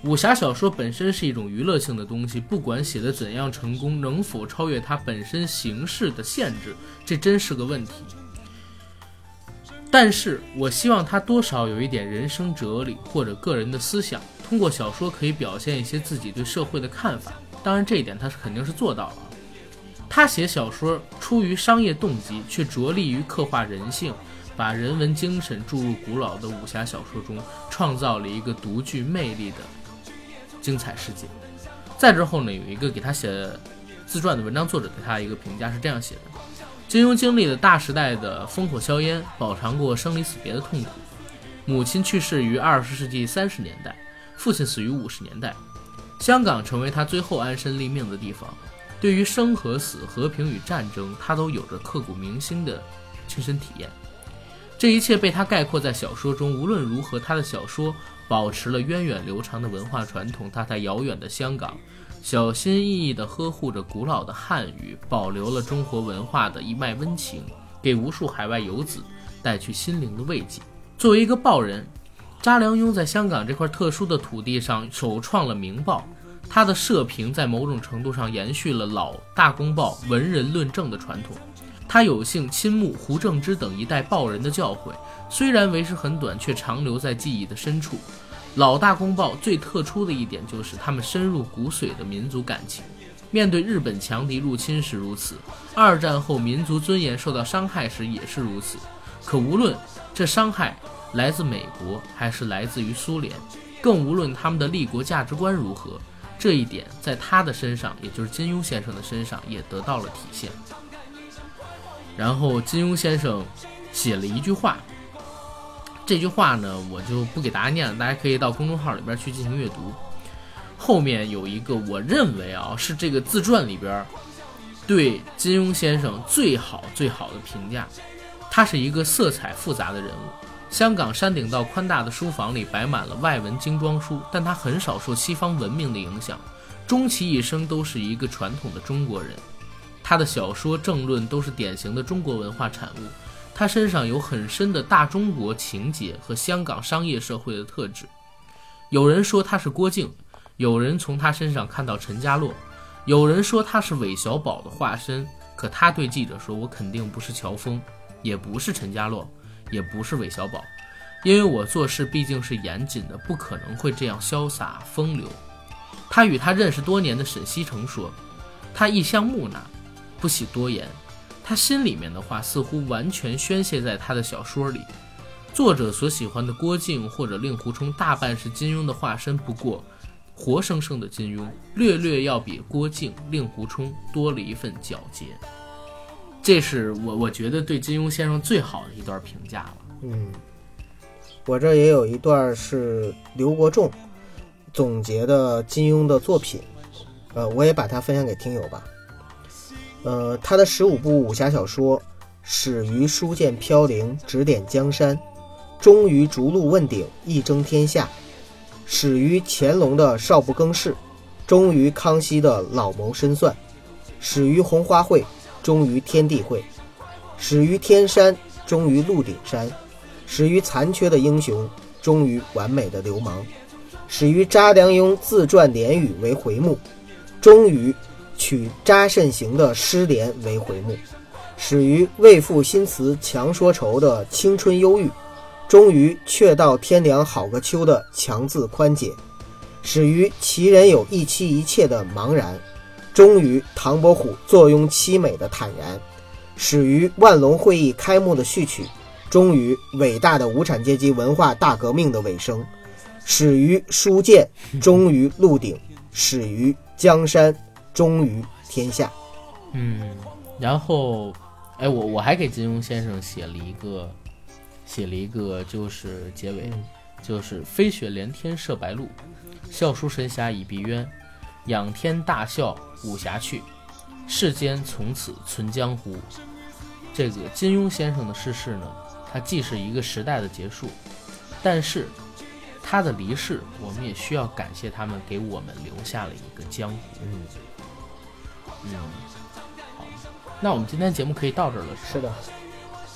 武侠小说本身是一种娱乐性的东西，不管写的怎样成功，能否超越它本身形式的限制，这真是个问题。但是我希望他多少有一点人生哲理或者个人的思想，通过小说可以表现一些自己对社会的看法。当然，这一点他是肯定是做到了。他写小说出于商业动机，却着力于刻画人性，把人文精神注入古老的武侠小说中，创造了一个独具魅力的精彩世界。再之后呢，有一个给他写自传的文章作者对他一个评价是这样写的。金庸经历了大时代的烽火硝烟，饱尝过生离死别的痛苦。母亲去世于二十世纪三十年代，父亲死于五十年代。香港成为他最后安身立命的地方。对于生和死、和平与战争，他都有着刻骨铭心的亲身体验。这一切被他概括在小说中。无论如何，他的小说保持了源远流长的文化传统。他在遥远的香港。小心翼翼地呵护着古老的汉语，保留了中国文化的一脉温情，给无数海外游子带去心灵的慰藉。作为一个报人，查良镛在香港这块特殊的土地上首创了《明报》，他的社评在某种程度上延续了老《大公报》文人论政的传统。他有幸亲慕胡正之等一代报人的教诲，虽然为时很短，却长留在记忆的深处。老大公报最特殊的一点就是他们深入骨髓的民族感情，面对日本强敌入侵时如此，二战后民族尊严受到伤害时也是如此。可无论这伤害来自美国还是来自于苏联，更无论他们的立国价值观如何，这一点在他的身上，也就是金庸先生的身上也得到了体现。然后金庸先生写了一句话。这句话呢，我就不给大家念了，大家可以到公众号里边去进行阅读。后面有一个，我认为啊，是这个自传里边对金庸先生最好最好的评价。他是一个色彩复杂的人物。香港山顶道宽大的书房里摆满了外文精装书，但他很少受西方文明的影响，终其一生都是一个传统的中国人。他的小说政论都是典型的中国文化产物。他身上有很深的大中国情节和香港商业社会的特质。有人说他是郭靖，有人从他身上看到陈家洛，有人说他是韦小宝的化身。可他对记者说：“我肯定不是乔峰，也不是陈家洛，也不是韦小宝，因为我做事毕竟是严谨的，不可能会这样潇洒风流。”他与他认识多年的沈西城说：“他一向木讷，不喜多言。”他心里面的话似乎完全宣泄在他的小说里。作者所喜欢的郭靖或者令狐冲，大半是金庸的化身。不过，活生生的金庸略略要比郭靖、令狐冲多了一份皎洁。这是我我觉得对金庸先生最好的一段评价了。嗯，我这也有一段是刘国仲总结的金庸的作品，呃，我也把它分享给听友吧。呃，他的十五部武侠小说始于书剑飘零，指点江山；终于逐鹿问鼎，一争天下；始于乾隆的少不更事，终于康熙的老谋深算；始于红花会，终于天地会；始于天山，终于鹿鼎山；始于残缺的英雄，终于完美的流氓；始于查良镛自传联语为回目，终于。取扎慎行的诗联为回目，始于为赋新词强说愁的青春忧郁，终于却道天凉好个秋的强自宽解，始于其人有一妻一妾的茫然，终于唐伯虎坐拥凄美的坦然，始于万隆会议开幕的序曲，终于伟大的无产阶级文化大革命的尾声，始于书剑，终于鹿鼎，始于江山。终于天下，嗯，然后，哎，我我还给金庸先生写了一个，写了一个就是结尾，就是飞雪连天射白鹿，笑书神侠倚碧鸳，仰天大笑武侠去，世间从此存江湖。这个金庸先生的逝世呢，他既是一个时代的结束，但是他的离世，我们也需要感谢他们给我们留下了一个江湖。嗯，嗯，好，那我们今天节目可以到这儿了，是的，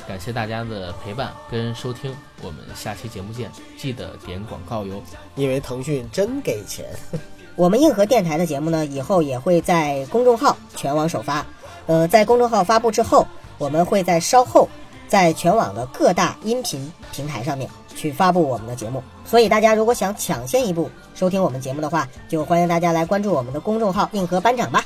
感谢大家的陪伴跟收听，我们下期节目见，记得点广告哟。因为腾讯真给钱。我们硬核电台的节目呢，以后也会在公众号全网首发。呃，在公众号发布之后，我们会在稍后在全网的各大音频平台上面去发布我们的节目。所以大家如果想抢先一步收听我们节目的话，就欢迎大家来关注我们的公众号“硬核班长”吧。